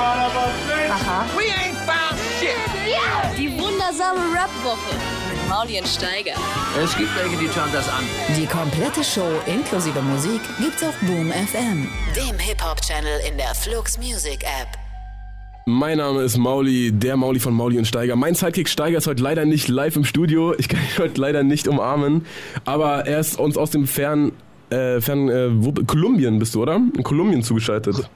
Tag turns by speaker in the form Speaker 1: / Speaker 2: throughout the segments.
Speaker 1: Aha.
Speaker 2: We ain't found shit.
Speaker 3: Die wundersame Rap-Woche mit Maulien Steiger.
Speaker 2: Es gibt welche, die schauen das an.
Speaker 4: Die komplette Show inklusive Musik gibt's auf Boom FM,
Speaker 5: dem Hip-Hop-Channel in der Flux Music App.
Speaker 6: Mein Name ist Mauli, der Mauli von Mauli und Steiger. Mein Sidekick Steiger ist heute leider nicht live im Studio. Ich kann ihn heute leider nicht umarmen. Aber er ist uns aus dem fern, äh, fern äh, wo, Kolumbien bist du, oder? In Kolumbien zugeschaltet.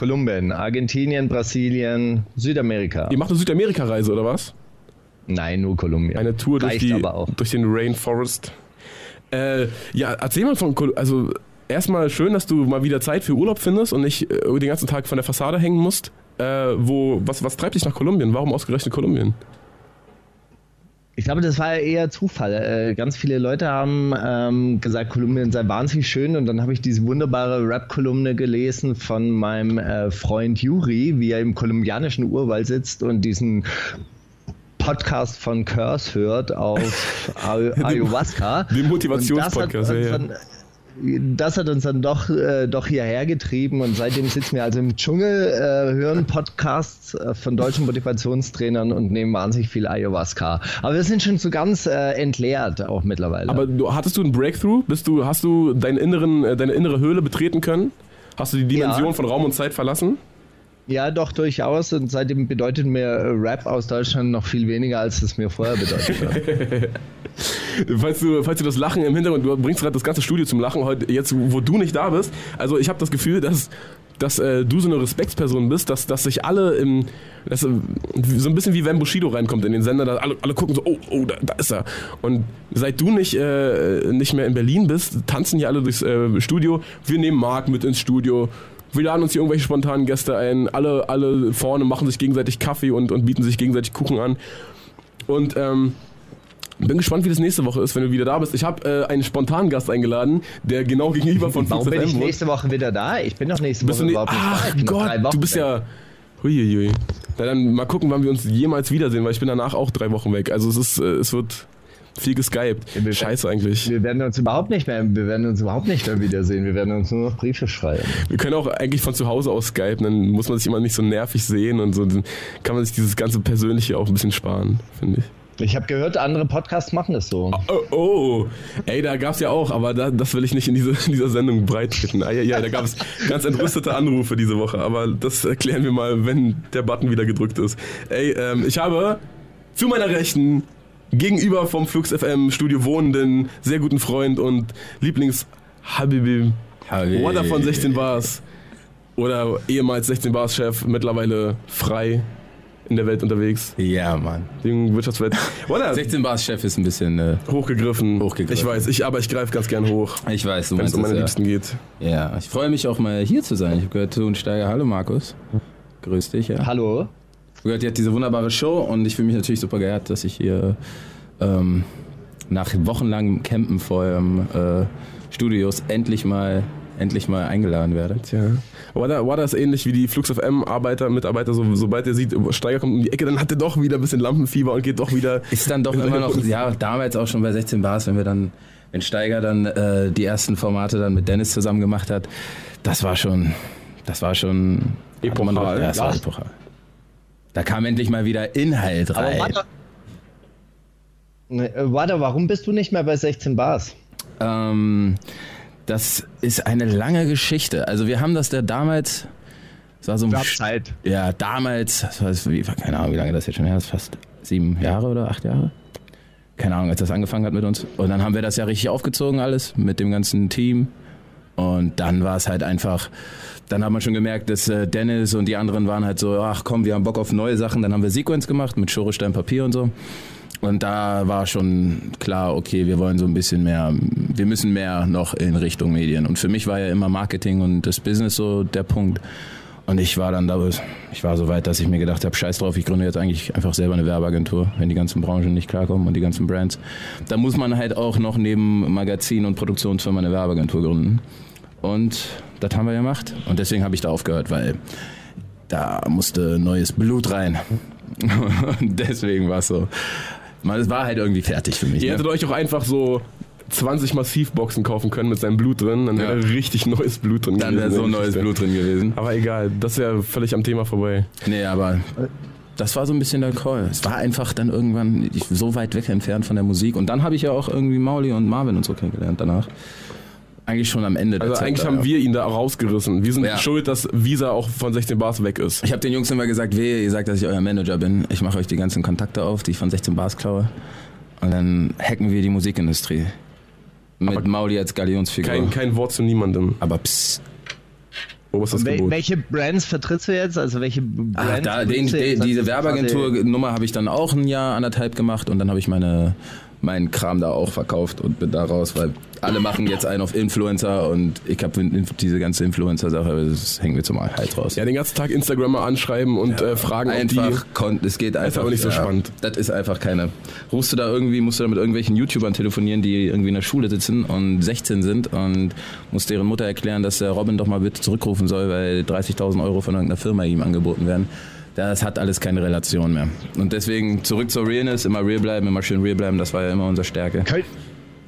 Speaker 7: Kolumbien, Argentinien, Brasilien, Südamerika.
Speaker 6: Ihr macht eine Südamerika-Reise, oder was?
Speaker 7: Nein, nur Kolumbien.
Speaker 6: Eine Tour durch,
Speaker 7: Reicht
Speaker 6: die, durch den Rainforest. Äh, ja, erzähl mal von Kol Also, erstmal schön, dass du mal wieder Zeit für Urlaub findest und nicht äh, den ganzen Tag von der Fassade hängen musst. Äh, wo, was, was treibt dich nach Kolumbien? Warum ausgerechnet Kolumbien?
Speaker 7: Ich glaube, das war eher Zufall. Äh, ganz viele Leute haben ähm, gesagt, Kolumbien sei wahnsinnig schön und dann habe ich diese wunderbare Rap-Kolumne gelesen von meinem äh, Freund Juri, wie er im kolumbianischen Urwald sitzt und diesen Podcast von Curse hört auf Ay Ayahuasca.
Speaker 6: Den Motivationspodcast, ja,
Speaker 7: das
Speaker 6: ja.
Speaker 7: hat uns dann- das hat uns dann doch, äh, doch hierher getrieben und seitdem sitzen wir also im Dschungel, äh, hören Podcasts äh, von deutschen Motivationstrainern und nehmen wahnsinnig viel Ayahuasca. Aber wir sind schon so ganz äh, entleert auch mittlerweile.
Speaker 6: Aber du, hattest du einen Breakthrough? Bist du, hast du deinen inneren, äh, deine innere Höhle betreten können? Hast du die Dimension
Speaker 7: Ja.
Speaker 6: von Raum und Zeit verlassen?
Speaker 7: Ja, doch durchaus und seitdem bedeutet mir äh, Rap aus Deutschland noch viel weniger, als es mir vorher bedeutet hat.
Speaker 6: Falls du, falls du das Lachen im Hintergrund, du bringst gerade das ganze Studio zum Lachen heute, jetzt wo du nicht da bist. Also ich habe das Gefühl, dass, dass äh, du so eine Respektsperson bist, dass, dass sich alle im, dass, äh, so ein bisschen wie wenn Bushido reinkommt in den Sender, da alle, alle gucken so, oh, oh, da, da ist er. Und seit du nicht, äh, nicht mehr in Berlin bist, tanzen hier alle durchs äh, Studio. Wir nehmen Marc mit ins Studio. Wir laden uns hier irgendwelche spontanen Gäste ein. Alle, alle vorne machen sich gegenseitig Kaffee und, und bieten sich gegenseitig Kuchen an. Und ähm, bin gespannt, wie das nächste Woche ist, wenn du wieder da bist. Ich habe äh, einen spontanen Gast eingeladen, der genau gegenüber von
Speaker 7: Warum bin ich nächste Woche wieder da? Ich bin doch nächste
Speaker 6: Bist
Speaker 7: Woche überhaupt nicht da.
Speaker 6: Ach
Speaker 7: noch
Speaker 6: Gott,
Speaker 7: Wochen
Speaker 6: du bist ja. Huiuiui. Na dann mal gucken, wann wir uns jemals wiedersehen, weil ich bin danach auch drei Wochen weg. Also es ist, äh, es wird viel geskypt.
Speaker 7: wir-
Speaker 6: Scheiße eigentlich.
Speaker 7: Wir werden uns überhaupt nicht mehr, wir werden uns überhaupt nicht mehr wiedersehen. Wir werden uns nur noch Briefe schreiben.
Speaker 6: Wir können auch eigentlich von zu Hause aus skypen, dann muss man sich immer nicht so nervig sehen und so. Dann kann man sich dieses ganze Persönliche auch ein bisschen sparen, finde ich.
Speaker 7: Ich habe gehört, andere Podcasts machen das so.
Speaker 6: Oh, oh, ey, da gab's ja auch, aber da, das will ich nicht in, diese, in dieser Sendung breittreten. Ah, ja, ja, da gab's ganz entrüstete Anrufe diese Woche, aber das erklären wir mal, wenn der Button wieder gedrückt ist. Ey, ähm, ich habe zu meiner Rechten gegenüber vom Flux FM Studio wohnenden, sehr guten Freund und Lieblings Habibi
Speaker 8: Habibi.
Speaker 6: Water von 16 Bars oder ehemals 16 Bars Chef, mittlerweile frei in der Welt unterwegs,
Speaker 8: Ja, Mann.
Speaker 6: den Wirtschaftswelt. Water,
Speaker 8: 16 Bars Chef ist ein bisschen. Äh,
Speaker 6: Hochgegriffen.
Speaker 8: Hochgegriffen.
Speaker 6: Ich weiß, ich, aber ich greife ganz gern hoch,
Speaker 8: ich weiß, du
Speaker 6: wenn es um meine
Speaker 8: ja.
Speaker 6: Liebsten geht.
Speaker 8: Ja, ich freue mich auch mal hier zu sein. Ich habe gehört, Ton Steiger. Hallo Markus. Grüß dich, ja.
Speaker 7: Hallo?
Speaker 8: Habe gehört, ihr habt diese wunderbare Show und ich fühle mich natürlich super geehrt, dass ich hier ähm, nach wochenlangem Campen vor eurem äh, Studios endlich mal, endlich mal eingeladen werde.
Speaker 6: Tja. Wada, Wada ist ähnlich wie die Flux FM Arbeiter, Mitarbeiter, so, sobald er sieht, Steiger kommt um die Ecke, dann hat er doch wieder ein bisschen Lampenfieber und geht doch wieder.
Speaker 8: Ist dann doch immer noch, ja, damals auch schon bei 16 Bars, wenn wir dann, wenn Steiger dann äh, die ersten Formate dann mit Dennis zusammen gemacht hat, das war schon, das war schon
Speaker 6: Epochal.
Speaker 8: hat Ja, das war
Speaker 7: Ja.
Speaker 8: epochal. Da kam endlich mal wieder Inhalt
Speaker 7: Aber
Speaker 8: rein.
Speaker 7: warte, Ne, äh, warte, warum bist du nicht mehr bei 16 Bars?
Speaker 8: Ähm, das ist eine lange Geschichte. Also wir haben das da damals, das war so ein
Speaker 7: Gab Zeit.
Speaker 8: Ja, damals, das war, wie, keine Ahnung, wie lange das jetzt schon her ist, fast sieben Jahre oder acht Jahre? Keine Ahnung, als das angefangen hat mit uns. Und dann haben wir das ja richtig aufgezogen alles mit dem ganzen Team. Und dann war es halt einfach, dann hat man schon gemerkt, dass äh, Dennis und die anderen waren halt so, ach komm, wir haben Bock auf neue Sachen. Dann haben wir Sequence gemacht mit Schure, Stein, Papier und so. Und da war schon klar, okay, wir wollen so ein bisschen mehr, wir müssen mehr noch in Richtung Medien. Und für mich war ja immer Marketing und das Business so der Punkt. Und ich war dann da, ich war so weit, dass ich mir gedacht habe, scheiß drauf, ich gründe jetzt eigentlich einfach selber eine Werbeagentur, wenn die ganzen Branchen nicht klarkommen und die ganzen Brands. Da muss man halt auch noch neben Magazin und Produktionsfirma eine Werbeagentur gründen. Und das haben wir gemacht. Und deswegen habe ich da aufgehört, weil da musste neues Blut rein. Und deswegen war es so. Man, es war halt irgendwie fertig für mich.
Speaker 6: Ihr
Speaker 8: Ne?
Speaker 6: hättet euch auch einfach so 20 Massivboxen kaufen können mit seinem Blut drin, dann wäre
Speaker 8: Ja.
Speaker 6: richtig neues Blut drin
Speaker 8: Dann wäre so
Speaker 6: der
Speaker 8: neues. Blut drin gewesen.
Speaker 6: Aber egal, das ist ja völlig am Thema vorbei.
Speaker 8: Nee, aber das war so ein bisschen der Call. Es war einfach dann irgendwann so weit weg entfernt von der Musik. Und dann habe ich ja auch irgendwie Mauli und Marvin und so kennengelernt danach. Eigentlich schon am Ende der
Speaker 6: Also
Speaker 8: Zeit.
Speaker 6: eigentlich
Speaker 8: da,
Speaker 6: haben
Speaker 8: ja.
Speaker 6: wir ihn da rausgerissen. Wir sind
Speaker 8: Ja.
Speaker 6: schuld, dass Visa auch von 16 Bars weg ist.
Speaker 8: Ich habe den Jungs immer gesagt, wehe, ihr sagt, dass ich euer Manager bin. Ich mache euch die ganzen Kontakte auf, die ich von 16 Bars klaue. Und dann hacken wir die Musikindustrie. Mit
Speaker 6: Aber
Speaker 8: Mauli als Galionsfigur.
Speaker 6: Kein, kein Wort zu niemandem.
Speaker 8: Aber psst.
Speaker 6: Oberstes
Speaker 7: Wel
Speaker 6: Gebot.
Speaker 7: welche Brands vertrittst du jetzt? Also welche Brands?
Speaker 8: Ach, da, den, den, diese Werbeagentur-Nummer habe ich dann auch ein Jahr, anderthalb gemacht und dann habe ich meine, meinen Kram da auch verkauft und bin da raus, weil alle machen jetzt einen auf Influencer und ich habe diese ganze Influencer-Sache, das hängt mir zum Hals raus.
Speaker 6: Ja, den ganzen Tag Instagrammer anschreiben und äh, fragen, die...
Speaker 8: Einfach, es geht einfach.
Speaker 6: aber nicht so spannend.
Speaker 8: Das ist einfach keine. Rufst du da irgendwie, musst du da mit irgendwelchen YouTubern telefonieren, die irgendwie in der Schule sitzen und 16 sind und musst deren Mutter erklären, dass der Robin doch mal bitte zurückrufen soll, weil 30.000 Euro von irgendeiner Firma ihm angeboten werden. Das hat alles keine Relation mehr. Und deswegen zurück zur Realness, immer real bleiben, immer schön real bleiben, das war ja immer unsere Stärke.
Speaker 7: Könnt,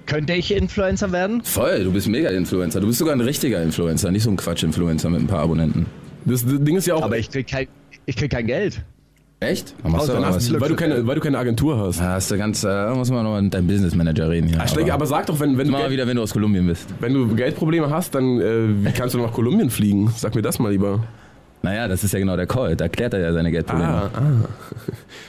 Speaker 7: könnte ich Influencer werden?
Speaker 8: Voll, du bist mega Influencer. Du bist sogar ein richtiger Influencer, nicht so ein Quatsch-Influencer mit ein paar Abonnenten.
Speaker 6: Das, das Ding ist ja auch...
Speaker 7: Aber ich krieg kein, ich krieg kein Geld.
Speaker 8: Echt? Du
Speaker 6: weil, du keine, weil du keine Agentur hast.
Speaker 8: Da hast du ganz, äh, muss man noch mit deinem Business Manager reden hier.
Speaker 6: Ach, Steiger, aber sag doch, wenn, wenn, du
Speaker 8: mal
Speaker 6: Geld,
Speaker 8: wieder, wenn du aus Kolumbien bist.
Speaker 6: wenn du Geldprobleme hast, dann äh, wie kannst du nach Kolumbien fliegen? Sag mir das mal lieber.
Speaker 8: Naja, das ist ja genau der Call. Da klärt er ja seine Geldprobleme.
Speaker 6: ah.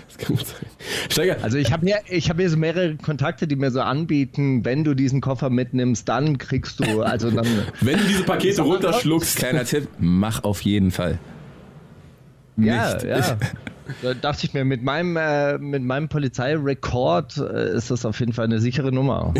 Speaker 6: Das kann gut sein. Steiger,
Speaker 7: Also ich habe hier, ich habe hier so mehrere Kontakte, die mir so anbieten, wenn du diesen Koffer mitnimmst, dann kriegst du, also dann.
Speaker 6: wenn du diese Pakete runterschluckst,
Speaker 8: Kleiner Tipp, mach auf jeden Fall.
Speaker 7: ja,
Speaker 8: Nicht.
Speaker 7: ja. Da dachte ich mir, mit meinem, äh, mit meinem Polizeirekord äh, ist das auf jeden Fall eine sichere Nummer.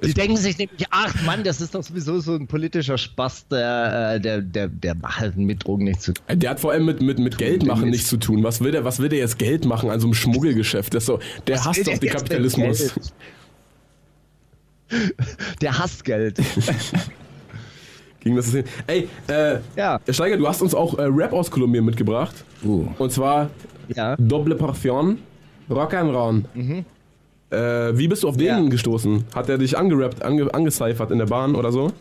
Speaker 7: Sie denken sich nämlich, ach Mann, das ist doch sowieso so ein politischer Spaß, der, äh, der, der, der hat mit Drogen nichts zu tun.
Speaker 6: der hat vor allem mit, mit, mit Geld machen nichts zu tun. Was will der, was will der jetzt Geld machen an so einem Schmuggelgeschäft? Das ist so, der
Speaker 7: Was
Speaker 6: hasst doch den Kapitalismus.
Speaker 7: Der hasst Geld.
Speaker 6: Gegen das System. Ey, äh,
Speaker 7: Ja.
Speaker 6: Steiger, du hast uns auch äh, Rap aus Kolumbien mitgebracht.
Speaker 8: Uh.
Speaker 6: Und zwar
Speaker 7: Ja.
Speaker 6: Doble Parfum, Rock and Roll. Äh, wie bist du auf den
Speaker 7: Ja.
Speaker 6: gestoßen? Hat er dich angerappt, ange, angecyphert in der Bahn oder so?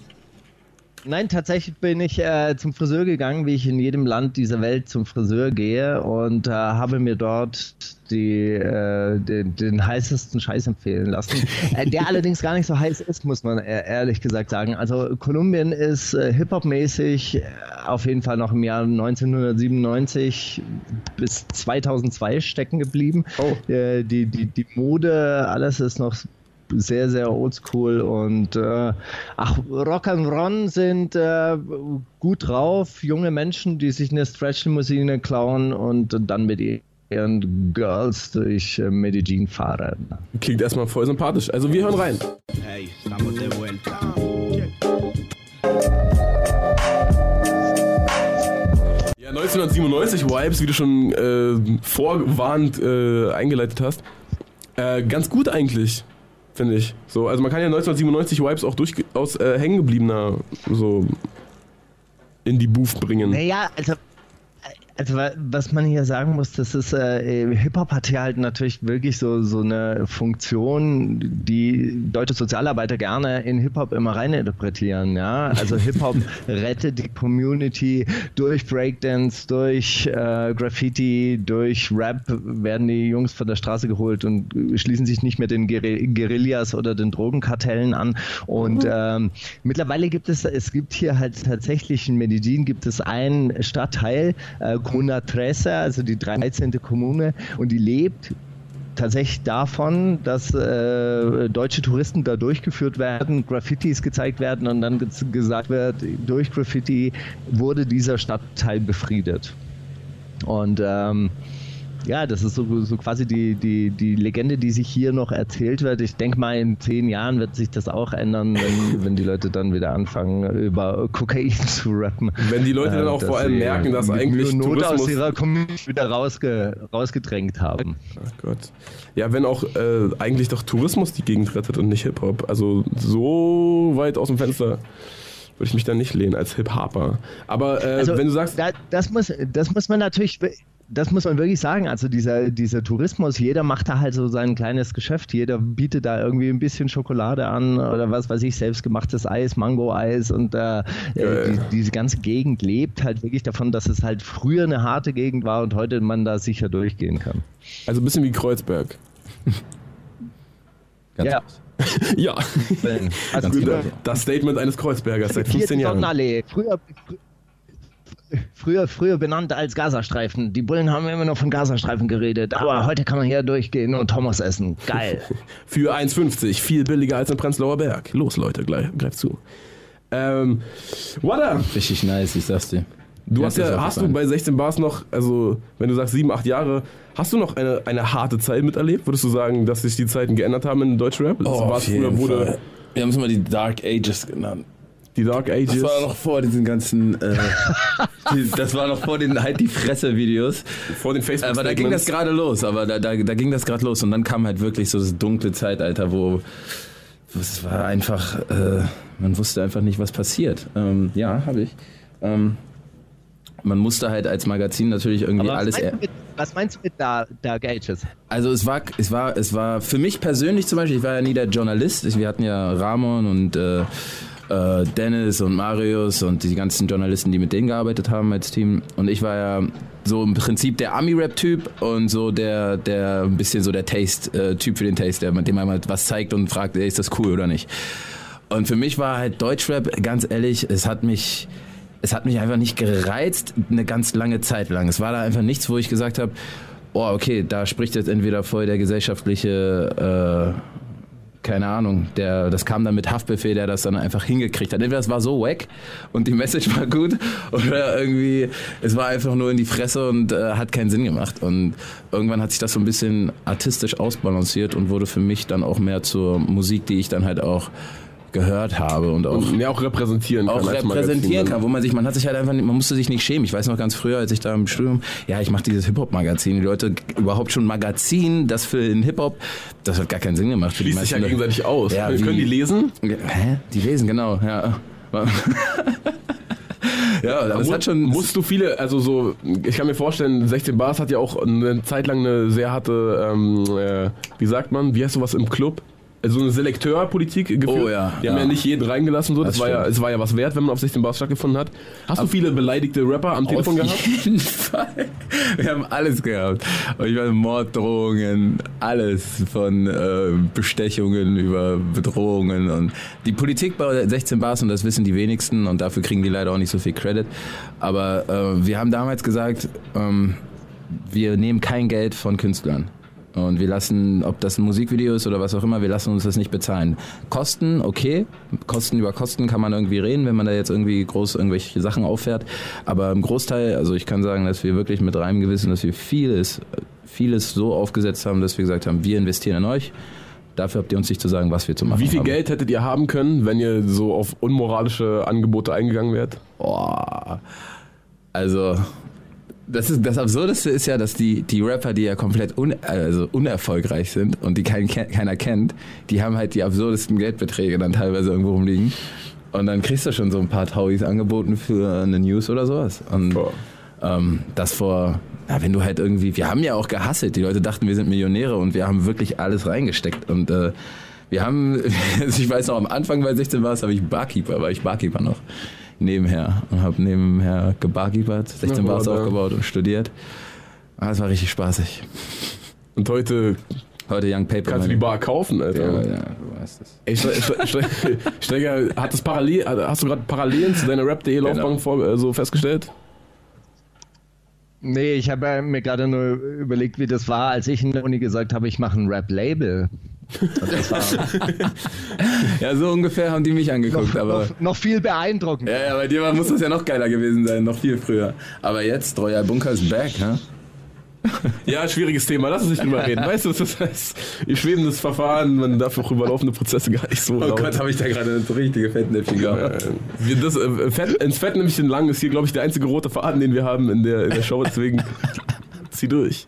Speaker 7: Nein, tatsächlich bin ich äh, zum Friseur gegangen, wie ich in jedem Land dieser Welt zum Friseur gehe und äh, habe mir dort die, äh, den, den heißesten Scheiß empfehlen lassen, äh, der allerdings gar nicht so heiß ist, muss man e- ehrlich gesagt sagen. Also Kolumbien ist äh, Hip-Hop-mäßig äh, auf jeden Fall noch im Jahr 1997 bis 2002 stecken geblieben.
Speaker 6: Oh.
Speaker 7: Äh, die, die, die Mode, alles ist noch sehr, sehr oldschool und äh, ach, Rock and Ron sind äh, gut drauf, junge Menschen, die sich eine Stretch-Limousine klauen und dann mit ihren Girls durch äh, Medellin fahren.
Speaker 6: Klingt erstmal voll sympathisch. Also wir hören rein.
Speaker 1: Hey, estamos de vuelta.
Speaker 6: Ja, 1997 Vibes, wie du schon äh, vorgewarnt äh, eingeleitet hast. Äh, ganz gut eigentlich, finde ich. So, also man kann ja 1997 Vibes auch durchaus äh, hängengebliebener so in die Booth bringen.
Speaker 7: Naja, also, also wa- was man hier sagen muss, das ist, äh, Hip-Hop hat hier halt natürlich wirklich so, so eine Funktion, die deutsche Sozialarbeiter gerne in Hip-Hop immer reininterpretieren, ja. Also Hip-Hop rettet die Community durch Breakdance, durch äh, Graffiti, durch Rap werden die Jungs von der Straße geholt und schließen sich nicht mehr den Gueri- Guerillas oder den Drogenkartellen an. Und ähm, mittlerweile gibt es, es gibt hier halt tatsächlich in Medellin gibt es einen Stadtteil, äh, Comuna Trece, also die 13. Kommune, und die lebt tatsächlich davon, dass äh, deutsche Touristen da durchgeführt werden, Graffitis gezeigt werden und dann gesagt wird, durch Graffiti wurde dieser Stadtteil befriedet. Und ähm, ja, das ist so, so quasi die, die, die Legende, die sich hier noch erzählt wird. Ich denke mal, in zehn Jahren wird sich das auch ändern, wenn, wenn die Leute dann wieder anfangen, über Kokain zu rappen.
Speaker 6: Wenn die Leute dann auch
Speaker 7: dass
Speaker 6: vor allem
Speaker 7: sie
Speaker 6: merken, dass eigentlich
Speaker 7: und Not aus
Speaker 6: Tourismus-
Speaker 7: ihrer Community wieder rausge, rausgedrängt haben.
Speaker 6: Ach Gott. Ja, wenn auch äh, eigentlich doch Tourismus die Gegend rettet und nicht Hip-Hop. Also so weit aus dem Fenster würde ich mich da nicht lehnen als Hip-Hopper. Aber äh,
Speaker 7: Also,
Speaker 6: wenn du sagst,
Speaker 7: da, das, muss, das muss man natürlich. Das muss man wirklich sagen. Also dieser, dieser Tourismus, jeder macht da halt so sein kleines Geschäft. Jeder bietet da irgendwie ein bisschen Schokolade an oder was weiß ich, selbstgemachtes Eis, Mango-Eis und äh, äh, die, diese ganze Gegend lebt halt wirklich davon, dass es halt früher eine harte Gegend war und heute man da sicher durchgehen kann.
Speaker 6: Also ein bisschen wie Kreuzberg.
Speaker 8: Ganz
Speaker 7: Ja.
Speaker 6: Ja.
Speaker 7: Also
Speaker 6: Gut,
Speaker 7: früher,
Speaker 6: das Statement eines Kreuzbergers seit 15
Speaker 7: die
Speaker 6: Jahren.
Speaker 7: Sonnenallee. Früher, früher, früher benannt als Gazastreifen. Die Bullen haben immer noch von Gazastreifen geredet, aber heute kann man hier durchgehen und Thomas essen. Geil.
Speaker 6: Für 1,50. Viel billiger als im Prenzlauer Berg. Los, Leute, gleich, greift zu. Ähm, Wada,
Speaker 8: Richtig nice, ich sag's dir.
Speaker 6: du hast ja, hast du bei 16 Bars noch, also wenn du sagst 7, 8 Jahre, hast du noch eine, eine harte Zeit miterlebt? Würdest du sagen, dass sich die Zeiten geändert haben in Deutschrap?
Speaker 8: Oh,
Speaker 6: war
Speaker 8: auf jeden
Speaker 6: früher, wurde
Speaker 8: Fall. Wir haben es mal die Dark Ages genannt.
Speaker 6: Die Dark
Speaker 8: Das
Speaker 6: Ages.
Speaker 8: war noch vor diesen ganzen, äh, das war noch vor den halt die Fresse-Videos.
Speaker 6: vor den facebook
Speaker 8: Aber da ging das gerade los, aber da, da, da ging das gerade los und dann kam halt wirklich so das dunkle Zeitalter, wo es war einfach, äh, man wusste einfach nicht, was passiert. Ähm, ja, habe ich. Ähm, man musste halt als Magazin natürlich irgendwie
Speaker 7: Aber was,
Speaker 8: alles.
Speaker 7: meinst mit, was meinst du mit Dark, Dark Ages?
Speaker 8: Also es war, es war, es war für mich persönlich zum Beispiel, ich war ja nie der Journalist. Ich, wir hatten ja Ramon und äh, äh, Dennis und Marius und die ganzen Journalisten, die mit denen gearbeitet haben als Team. Und ich war ja so im Prinzip der Ami-Rap-Typ und so der, der ein bisschen so der Taste-Typ für den Taste, der, dem man mal was zeigt und fragt, ey, ist das cool oder nicht. Und für mich war halt Deutschrap, ganz ehrlich, es hat mich, es hat mich einfach nicht gereizt, eine ganz lange Zeit lang. Es war da einfach nichts, wo ich gesagt habe, oh, okay, da spricht jetzt entweder voll der gesellschaftliche, äh, keine Ahnung, der, das kam dann mit Haftbefehl, der das dann einfach hingekriegt hat. Entweder es war so wack und die Message war gut oder irgendwie, es war einfach nur in die Fresse und äh, hat keinen Sinn gemacht. Und irgendwann hat sich das so ein bisschen artistisch ausbalanciert und wurde für mich dann auch mehr zur Musik, die ich dann halt auch gehört habe und auch
Speaker 6: ja, auch repräsentieren kann.
Speaker 8: auch repräsentieren
Speaker 6: Magazin.
Speaker 8: kann, wo man sich, man hat sich halt einfach, man musste sich nicht schämen. Ich weiß noch ganz früher, als ich da im Studium, ja, ich mache dieses Hip-Hop-Magazin. Die Leute überhaupt schon Magazin, das für den Hip-Hop, das hat gar keinen Sinn gemacht. Für die
Speaker 6: Schließt sich ja gegenseitig aus.
Speaker 8: Ja,
Speaker 6: Können die lesen?
Speaker 8: Hä? Die lesen, genau, ja. ja,
Speaker 6: Mu-
Speaker 8: hat schon.
Speaker 6: Musst du viele, also so, ich kann mir vorstellen, 16 Bars hat ja auch eine Zeit lang eine sehr harte, ähm, äh, wie sagt man, wie heißt sowas im Club? Also eine Selekteurpolitik geführt.
Speaker 8: Oh ja,
Speaker 6: Die haben
Speaker 8: ja.
Speaker 6: ja nicht jeden reingelassen, so. Das,
Speaker 8: Das
Speaker 6: war ja, es war ja was wert, wenn man auf 16 Bars stattgefunden hat. Hast du viele beleidigte Rapper am Telefon
Speaker 8: Auf
Speaker 6: gehabt?
Speaker 8: jeden Fall. Wir haben alles gehabt. Und ich meine, Morddrohungen, alles von äh, Bestechungen über Bedrohungen und die Politik bei 16 Bars und das wissen die wenigsten und dafür kriegen die leider auch nicht so viel Credit. Aber äh, wir haben damals gesagt, ähm, wir nehmen kein Geld von Künstlern. Und wir lassen, ob das ein Musikvideo ist oder was auch immer, wir lassen uns das nicht bezahlen. Kosten, okay. Kosten über Kosten kann man irgendwie reden, wenn man da jetzt irgendwie groß irgendwelche Sachen auffährt. Aber im Großteil, also ich kann sagen, dass wir wirklich mit reinem Gewissen, dass wir vieles, vieles so aufgesetzt haben, dass wir gesagt haben, wir investieren in euch. Dafür habt ihr uns nicht zu sagen, was wir zu machen
Speaker 6: Wie viel
Speaker 8: haben.
Speaker 6: Geld hättet ihr haben können, wenn ihr so auf unmoralische Angebote eingegangen wärt?
Speaker 8: Boah. Also, das, ist, das Absurdeste ist ja, dass die, die Rapper, die ja komplett un, also unerfolgreich sind und die kein, ke- keiner kennt, die haben halt die absurdesten Geldbeträge dann teilweise irgendwo rumliegen. Und dann kriegst du schon so ein paar Tauis angeboten für eine News oder sowas. Und ähm, das vor, ja, wenn du halt irgendwie, wir haben ja auch gehasselt. Die Leute dachten, wir sind Millionäre und wir haben wirklich alles reingesteckt. Und äh, wir haben, ich weiß noch, am Anfang bei 16 war es, habe ich Barkeeper, war ich Barkeeper noch nebenher und habe nebenher gebarkeepert, 16
Speaker 6: Na,
Speaker 8: Bars
Speaker 6: ja.
Speaker 8: aufgebaut und studiert. Ah, Das war richtig spaßig.
Speaker 6: Und heute
Speaker 8: Heute Young Paper.
Speaker 6: kannst du die Bar kaufen, Alter.
Speaker 8: Ja, ja, du weißt es.
Speaker 6: Ey, Ste- Ste- Ste- Steiger, hat das parallel, hast du gerade Parallelen zu deiner Rap.de Laufbahn
Speaker 8: Genau.
Speaker 6: äh, so festgestellt?
Speaker 7: Nee, ich habe äh, mir gerade nur überlegt, wie das war, als ich in der Uni gesagt habe, ich mache ein Rap-Label.
Speaker 8: Ja, so ungefähr haben die mich angeguckt,
Speaker 7: noch,
Speaker 8: aber.
Speaker 7: noch, noch viel beeindruckender.
Speaker 8: Ja, ja, bei dir war- muss das ja noch geiler gewesen sein, noch viel früher. Aber jetzt, Royal Bunker ist back, hä?
Speaker 6: Ja, schwieriges Thema, lass uns nicht drüber reden. Weißt du, das heißt, schwebendes Verfahren, man darf auch über laufende Prozesse gar nicht so
Speaker 8: Oh
Speaker 6: laut.
Speaker 8: Gott, habe ich da gerade so richtige Fettnäpfchen gehabt.
Speaker 6: das, äh, Fett, ins Fettnäpfchen lang ist hier, glaube ich, der einzige rote Faden, den wir haben in der, in der Show, deswegen zieh durch.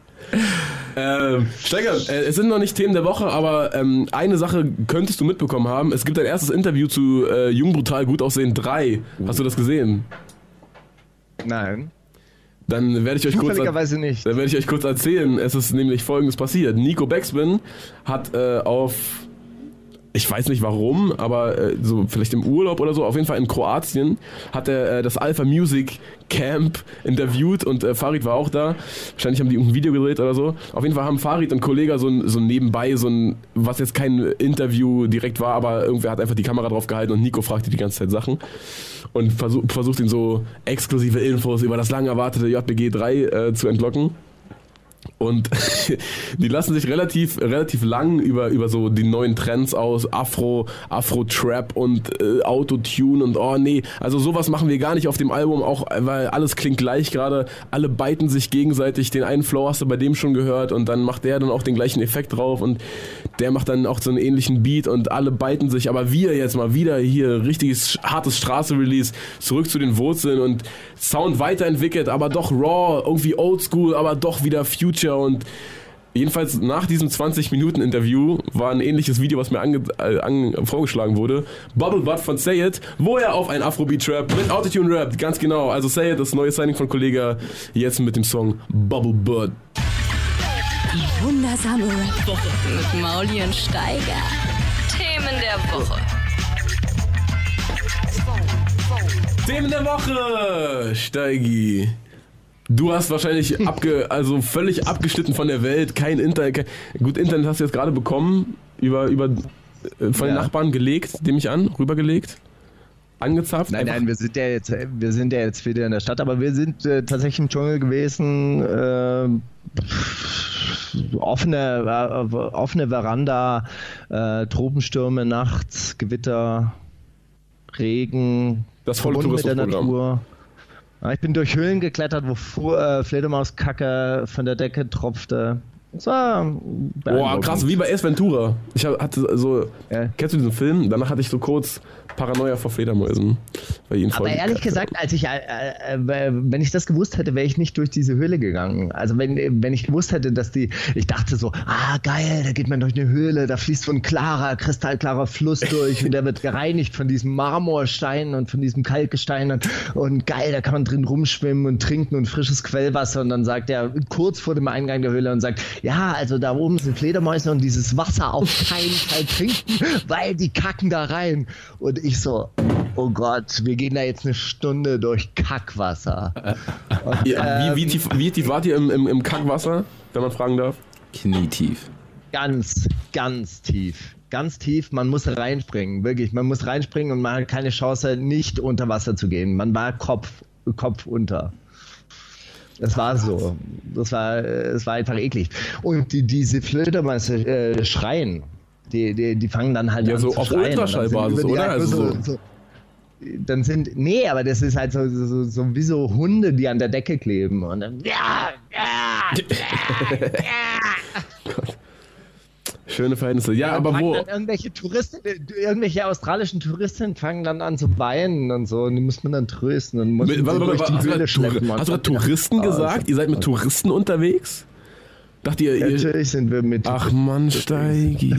Speaker 6: Ähm, Steiger, äh, es sind noch nicht Themen der Woche, aber ähm, eine Sache könntest du mitbekommen haben. Es gibt ein erstes Interview zu äh, Jung Brutal Gut Aussehen 3. Hast du das gesehen?
Speaker 7: Nein.
Speaker 6: Dann werde ich euch kurz
Speaker 7: nicht.
Speaker 6: dann werde ich euch kurz erzählen. Es ist nämlich folgendes passiert. Nico Backspin hat äh, auf ich weiß nicht warum, aber äh, so vielleicht im Urlaub oder so, auf jeden Fall in Kroatien, hat er äh, das Alpha Music Camp interviewt und äh, Farid war auch da. Wahrscheinlich haben die irgendein Video gedreht oder so. Auf jeden Fall haben Farid und Kollege so, ein, so nebenbei, so ein, was jetzt kein Interview direkt war, aber irgendwer hat einfach die Kamera drauf gehalten und Nico fragte die ganze Zeit Sachen und versuch, versucht ihn so exklusive Infos über das lang erwartete JBG 3 äh, zu entlocken. Und die lassen sich relativ, relativ lang über, über so die neuen Trends aus, Afro, Afro-Trap und äh, Autotune und oh nee, also sowas machen wir gar nicht auf dem Album, auch weil alles klingt gleich gerade, alle beiten sich gegenseitig, den einen Flow hast du bei dem schon gehört und dann macht der dann auch den gleichen Effekt drauf und der macht dann auch so einen ähnlichen Beat und alle beiten sich, aber wir jetzt mal wieder hier richtiges hartes Straße-Release, zurück zu den Wurzeln und Sound weiterentwickelt, aber doch raw, irgendwie oldschool, aber doch wieder Future und jedenfalls nach diesem 20-Minuten-Interview war ein ähnliches Video, was mir ange äh, an vorgeschlagen wurde. Bubble Butt von Say It, wo er auf ein Afrobeat-Trap mit Autotune-Rap, ganz genau. Also Say It, das neue Signing von Kollege, jetzt mit dem Song Bubble Butt.
Speaker 3: Die wundersame Rap-Woche mit Mauli und Steiger. Themen der Woche.
Speaker 6: Themen der Woche, Steigi. Du hast wahrscheinlich abge, also völlig abgeschnitten von der Welt, kein Internet. Kein, gut, Internet hast du jetzt gerade bekommen, über, über äh, von den
Speaker 7: Ja.
Speaker 6: Nachbarn gelegt, nehme ich an, rübergelegt, angezapft.
Speaker 7: Nein,
Speaker 6: einfach-
Speaker 7: nein, wir sind ja jetzt, wir sind ja jetzt wieder in der Stadt, aber wir sind äh, tatsächlich im Dschungel gewesen. Äh, offene, äh, offene Veranda, äh, Tropenstürme nachts, Gewitter, Regen,
Speaker 6: Das volle Tourismusprogramm.
Speaker 7: Ja, ich bin durch Höhlen geklettert, wo äh, Fledermauskacke von der Decke tropfte. Das war
Speaker 6: Boah, krass, wie bei Ace Ventura. Ich hatte so,
Speaker 7: Ja.
Speaker 6: kennst du diesen Film? Danach hatte ich so kurz Paranoia vor Fledermäusen. Weil ihn
Speaker 7: Aber ehrlich gesagt, als ich, äh, äh, äh, wenn ich das gewusst hätte, wäre ich nicht durch diese Höhle gegangen. Also wenn, wenn ich gewusst hätte, dass die, ich dachte so, ah geil, da geht man durch eine Höhle, da fließt so ein klarer, kristallklarer Fluss durch und der wird gereinigt von diesem Marmorstein und von diesem Kalkgestein und, und geil, da kann man drin rumschwimmen und trinken und frisches Quellwasser und dann sagt er kurz vor dem Eingang der Höhle und sagt, ja, also da oben sind Fledermäuse und dieses Wasser auf keinen Fall trinken, weil die kacken da rein. Und ich so, oh Gott, wir gehen da jetzt eine Stunde durch Kackwasser. Und,
Speaker 6: Ja, wie, wie,
Speaker 7: ähm,
Speaker 6: tief, wie tief wart ihr im, im, im Kackwasser, wenn man fragen darf?
Speaker 8: Knietief.
Speaker 7: Ganz, ganz tief. Ganz tief, man muss reinspringen, wirklich. Man muss reinspringen und man hat keine Chance, nicht unter Wasser zu gehen. Man war Kopf, Kopf unter. Das war so. Das war, es war einfach eklig. Und die, diese Fledermäuse äh, schreien. Die, die, die fangen dann halt
Speaker 6: Ja,
Speaker 7: an
Speaker 6: so
Speaker 7: zu
Speaker 6: auf
Speaker 7: schreien. Und dann sind
Speaker 6: Ultraschallbasis, oder? Also so-
Speaker 7: dann sind, nee, aber das ist halt so, so, so wie so Hunde, die an der Decke kleben. Und dann, ja, ja,
Speaker 6: Schöne Verhältnisse. Ja,
Speaker 7: Dann
Speaker 6: aber wo?
Speaker 7: Irgendwelche Touristen, äh, irgendwelche australischen Touristen fangen dann an zu weinen und so. Und die muss man dann trösten und muss
Speaker 6: Mit,
Speaker 7: man
Speaker 6: warte, warte, warte, hast, du
Speaker 7: schleppen.
Speaker 6: hast du. Touristen
Speaker 7: Ja,
Speaker 6: gesagt? Ihr seid mit Touristen unterwegs? Dachte ihr, ihr
Speaker 7: Natürlich sind wir mit.
Speaker 6: Ach Mann, Steigi.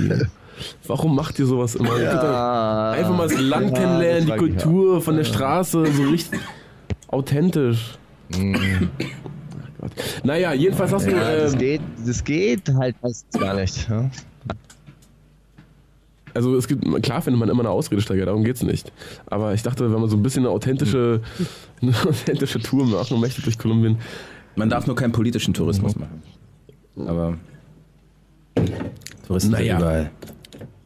Speaker 6: Warum macht ihr sowas immer?
Speaker 7: Ja,
Speaker 6: Einfach mal das Land
Speaker 7: ja,
Speaker 6: kennenlernen,
Speaker 7: das
Speaker 6: die Kultur von der Straße, so richtig authentisch.
Speaker 7: Mm.
Speaker 6: Gott. Naja, jedenfalls hast du.
Speaker 7: Ja, das,
Speaker 6: ähm,
Speaker 7: geht, das geht halt meistens gar nicht. Ja?
Speaker 6: also es gibt, klar findet man immer eine Ausrede, Steiger, darum geht's nicht. Aber ich dachte, wenn man so ein bisschen eine authentische, eine authentische Tour machen möchte durch Kolumbien.
Speaker 8: Man darf nur keinen politischen Tourismus machen. Aber Touristen
Speaker 6: Naja.
Speaker 8: sind überall.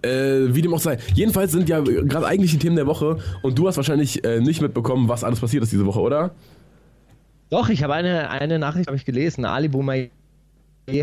Speaker 6: Äh, wie dem auch sei. Jedenfalls sind ja gerade eigentlich die Themen der Woche und du hast wahrscheinlich äh, nicht mitbekommen, was alles passiert ist diese Woche, oder?
Speaker 7: Doch, ich habe eine, eine Nachricht habe ich gelesen. Ali Boumaier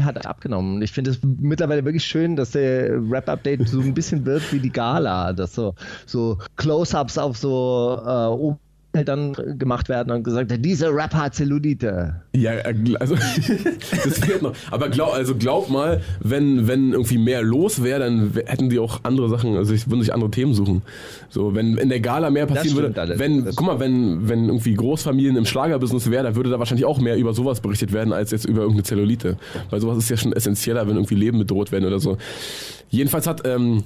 Speaker 7: hat abgenommen. Ich finde es mittlerweile wirklich schön, dass der Rap-Update so ein bisschen wird wie die Gala, dass so, so Close-Ups auf so äh, dann gemacht werden und gesagt, dieser Rapper hat Zellulite.
Speaker 6: Ja, äh, also das fehlt noch. Aber glaub, also glaub mal, wenn, wenn irgendwie mehr los wäre, dann hätten die auch andere Sachen, also ich würden sich andere Themen suchen. So, wenn in der Gala mehr passieren würde,
Speaker 7: alles.
Speaker 6: wenn,
Speaker 7: Das
Speaker 6: guck mal, wenn, wenn irgendwie Großfamilien im Schlagerbusiness wäre, dann würde da wahrscheinlich auch mehr über sowas berichtet werden, als jetzt über irgendeine Zellulite. Weil sowas ist ja schon essentieller, wenn irgendwie Leben bedroht werden oder so. Jedenfalls hat ähm,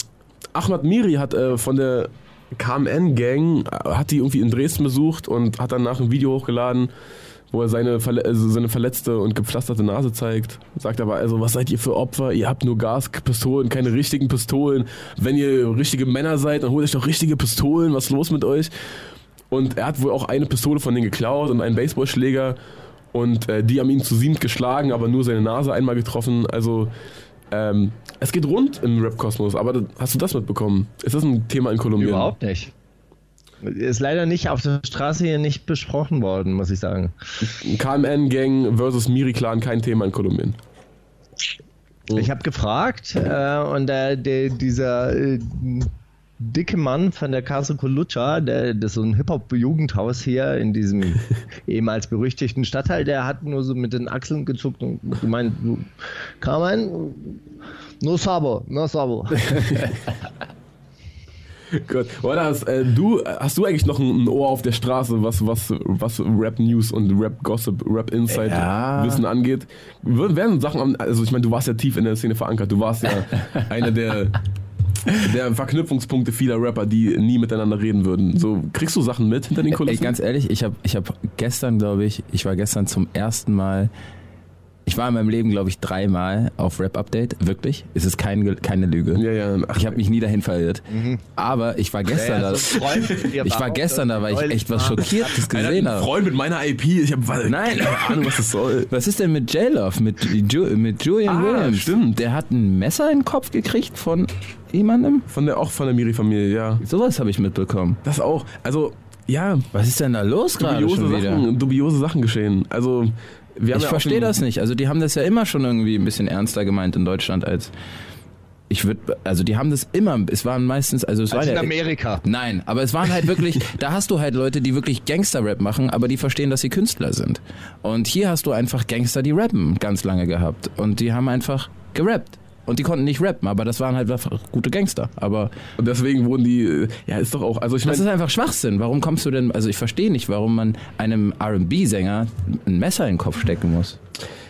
Speaker 6: Ahmad Miri hat äh, von der KMN Gang hat die irgendwie in Dresden besucht und hat danach ein Video hochgeladen, wo er seine, also seine verletzte und gepflasterte Nase zeigt. Sagt aber also, was seid ihr für Opfer? Ihr habt nur Gaspistolen, keine richtigen Pistolen. Wenn ihr richtige Männer seid, dann holt euch doch richtige Pistolen. Was ist los mit euch? Und er hat wohl auch eine Pistole von denen geklaut und einen Baseballschläger. Und äh, die haben ihn zu siebt geschlagen, aber nur seine Nase einmal getroffen. Also ähm, es geht rund im Rap-Kosmos, aber hast du das mitbekommen? Ist das ein Thema in Kolumbien?
Speaker 7: Überhaupt nicht. Ist leider nicht auf der Straße hier nicht besprochen worden, muss ich sagen.
Speaker 6: KMN-Gang versus Miri-Clan, kein Thema in Kolumbien.
Speaker 7: Ich habe gefragt äh, und der, der, dieser äh, dicke Mann von der Casa Colucha, der, das ist so ein Hip-Hop-Jugendhaus hier in diesem ehemals berüchtigten Stadtteil, der hat nur so mit den Achseln gezuckt und gemeint, du, Carmen, no sabo, no sabo.
Speaker 6: Gut. Oder hast, äh, du, hast du eigentlich noch ein, ein Ohr auf der Straße, was, was, was Rap-News und Rap-Gossip, Rap-Insight-Wissen
Speaker 8: Ja.
Speaker 6: angeht? W- Werden Sachen, am- also ich meine, du warst ja tief in der Szene verankert. Du warst ja einer der, der Verknüpfungspunkte vieler Rapper, die nie miteinander reden würden. So, kriegst du Sachen mit hinter den
Speaker 8: Ey,
Speaker 6: Kulissen?
Speaker 8: ganz ehrlich, ich habe ich hab gestern, glaube ich, ich war gestern zum ersten Mal, ich war in meinem Leben, glaube ich, dreimal auf Rap-Update, wirklich. Es ist kein, keine Lüge.
Speaker 6: ja, ja. Ach,
Speaker 8: Ich habe mich nie dahin verirrt. Aber ich war gestern
Speaker 7: Ja,
Speaker 8: da.
Speaker 7: so ein Freund von dir
Speaker 8: ich
Speaker 7: war
Speaker 8: gestern da, weil ich echt was. Schockiertes gesehen habe.
Speaker 6: Freund mit meiner IP. Ich habe
Speaker 8: Nein.
Speaker 6: keine Ahnung, was das soll.
Speaker 8: Was ist denn mit J-Love, mit, Ju mit Julian
Speaker 6: Ah,
Speaker 8: Williams?
Speaker 6: stimmt.
Speaker 8: Der hat ein Messer in den Kopf gekriegt von jemandem?
Speaker 6: Von der, auch von der Miri-Familie, ja.
Speaker 8: Sowas habe ich mitbekommen.
Speaker 6: Das auch. Also, ja,
Speaker 8: Was ist denn da los gerade
Speaker 6: dubiose
Speaker 8: schon wieder?
Speaker 6: Sachen, dubiose Sachen geschehen. Also,
Speaker 8: Ich
Speaker 6: ja
Speaker 8: verstehe das nicht. Also die haben das ja immer schon irgendwie ein bisschen ernster gemeint in Deutschland als ich würde, also die haben das immer, es waren meistens, also es
Speaker 7: Als
Speaker 8: war
Speaker 7: in
Speaker 8: ja,
Speaker 7: Amerika.
Speaker 8: Nein, aber es waren halt wirklich, da hast du halt Leute, die wirklich Gangster-Rap machen, aber die verstehen, dass sie Künstler sind. Und hier hast du einfach Gangster, die rappen, ganz lange gehabt. Und die haben einfach gerappt. Und die konnten nicht rappen, aber das waren halt einfach gute Gangster. Aber
Speaker 6: Und deswegen wurden die, äh, ja, ist doch auch, also ich
Speaker 8: das
Speaker 6: meine,
Speaker 8: ist einfach Schwachsinn. Warum kommst du denn, also ich verstehe nicht, warum man einem R&B-Sänger ein Messer in den Kopf stecken muss.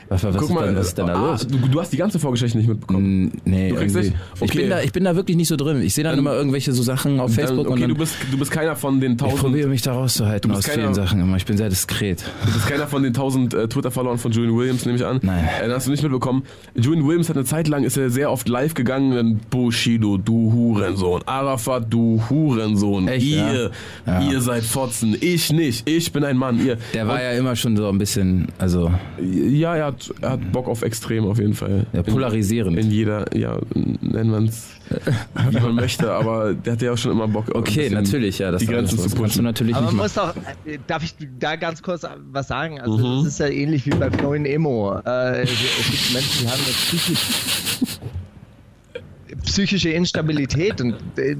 Speaker 8: Was, was,
Speaker 6: guck
Speaker 8: ist,
Speaker 6: mal,
Speaker 8: denn, was ist denn da
Speaker 6: ah,
Speaker 8: los?
Speaker 6: Du, du hast die ganze Vorgeschichte nicht mitbekommen.
Speaker 8: Mm, Nee,
Speaker 6: Du nicht?
Speaker 8: Ich,
Speaker 6: Okay.
Speaker 8: bin da, ich bin da wirklich nicht so drin. Ich sehe dann,
Speaker 6: Dann-
Speaker 8: immer irgendwelche so Sachen auf Facebook
Speaker 6: Dann, okay,
Speaker 8: und
Speaker 6: du
Speaker 8: dann,
Speaker 6: bist, du bist keiner von den
Speaker 8: ich probiere
Speaker 6: tausend,
Speaker 8: mich da rauszuhalten
Speaker 6: Du
Speaker 8: aus
Speaker 6: bist
Speaker 8: vielen
Speaker 6: keiner-
Speaker 8: Sachen immer. Ich bin sehr diskret.
Speaker 6: du bist keiner von den tausend äh, Twitter-Followern von Julian Williams, nehme ich an.
Speaker 8: Nein.
Speaker 6: Äh, das hast du nicht mitbekommen. Julian Williams hat eine Zeit lang, ist er sehr oft live gegangen, dann Bushido, du Hurensohn, Arafat, du Hurensohn,
Speaker 8: Echt,
Speaker 6: ihr,
Speaker 8: ja? Ja.
Speaker 6: ihr seid Fotzen, ich nicht, ich bin ein Mann, ihr.
Speaker 8: Der war ja immer schon so ein bisschen, also
Speaker 6: Ja, er hat, er hat Bock auf Extrem auf jeden Fall.
Speaker 8: ja, polarisierend.
Speaker 6: In jeder, ja, nennen man es, wie man möchte, aber der hat ja auch schon immer Bock.
Speaker 8: okay, natürlich, ja. Das
Speaker 6: die Grenzen zu
Speaker 8: kannst du
Speaker 6: pushen.
Speaker 8: natürlich
Speaker 7: Aber
Speaker 8: nicht
Speaker 7: man muss doch, äh, darf ich da ganz kurz was sagen? Also
Speaker 6: Mhm.
Speaker 7: es ist ja ähnlich wie bei Florian Emo. Äh, es gibt Menschen, die haben eine psychisch, psychische Instabilität und äh,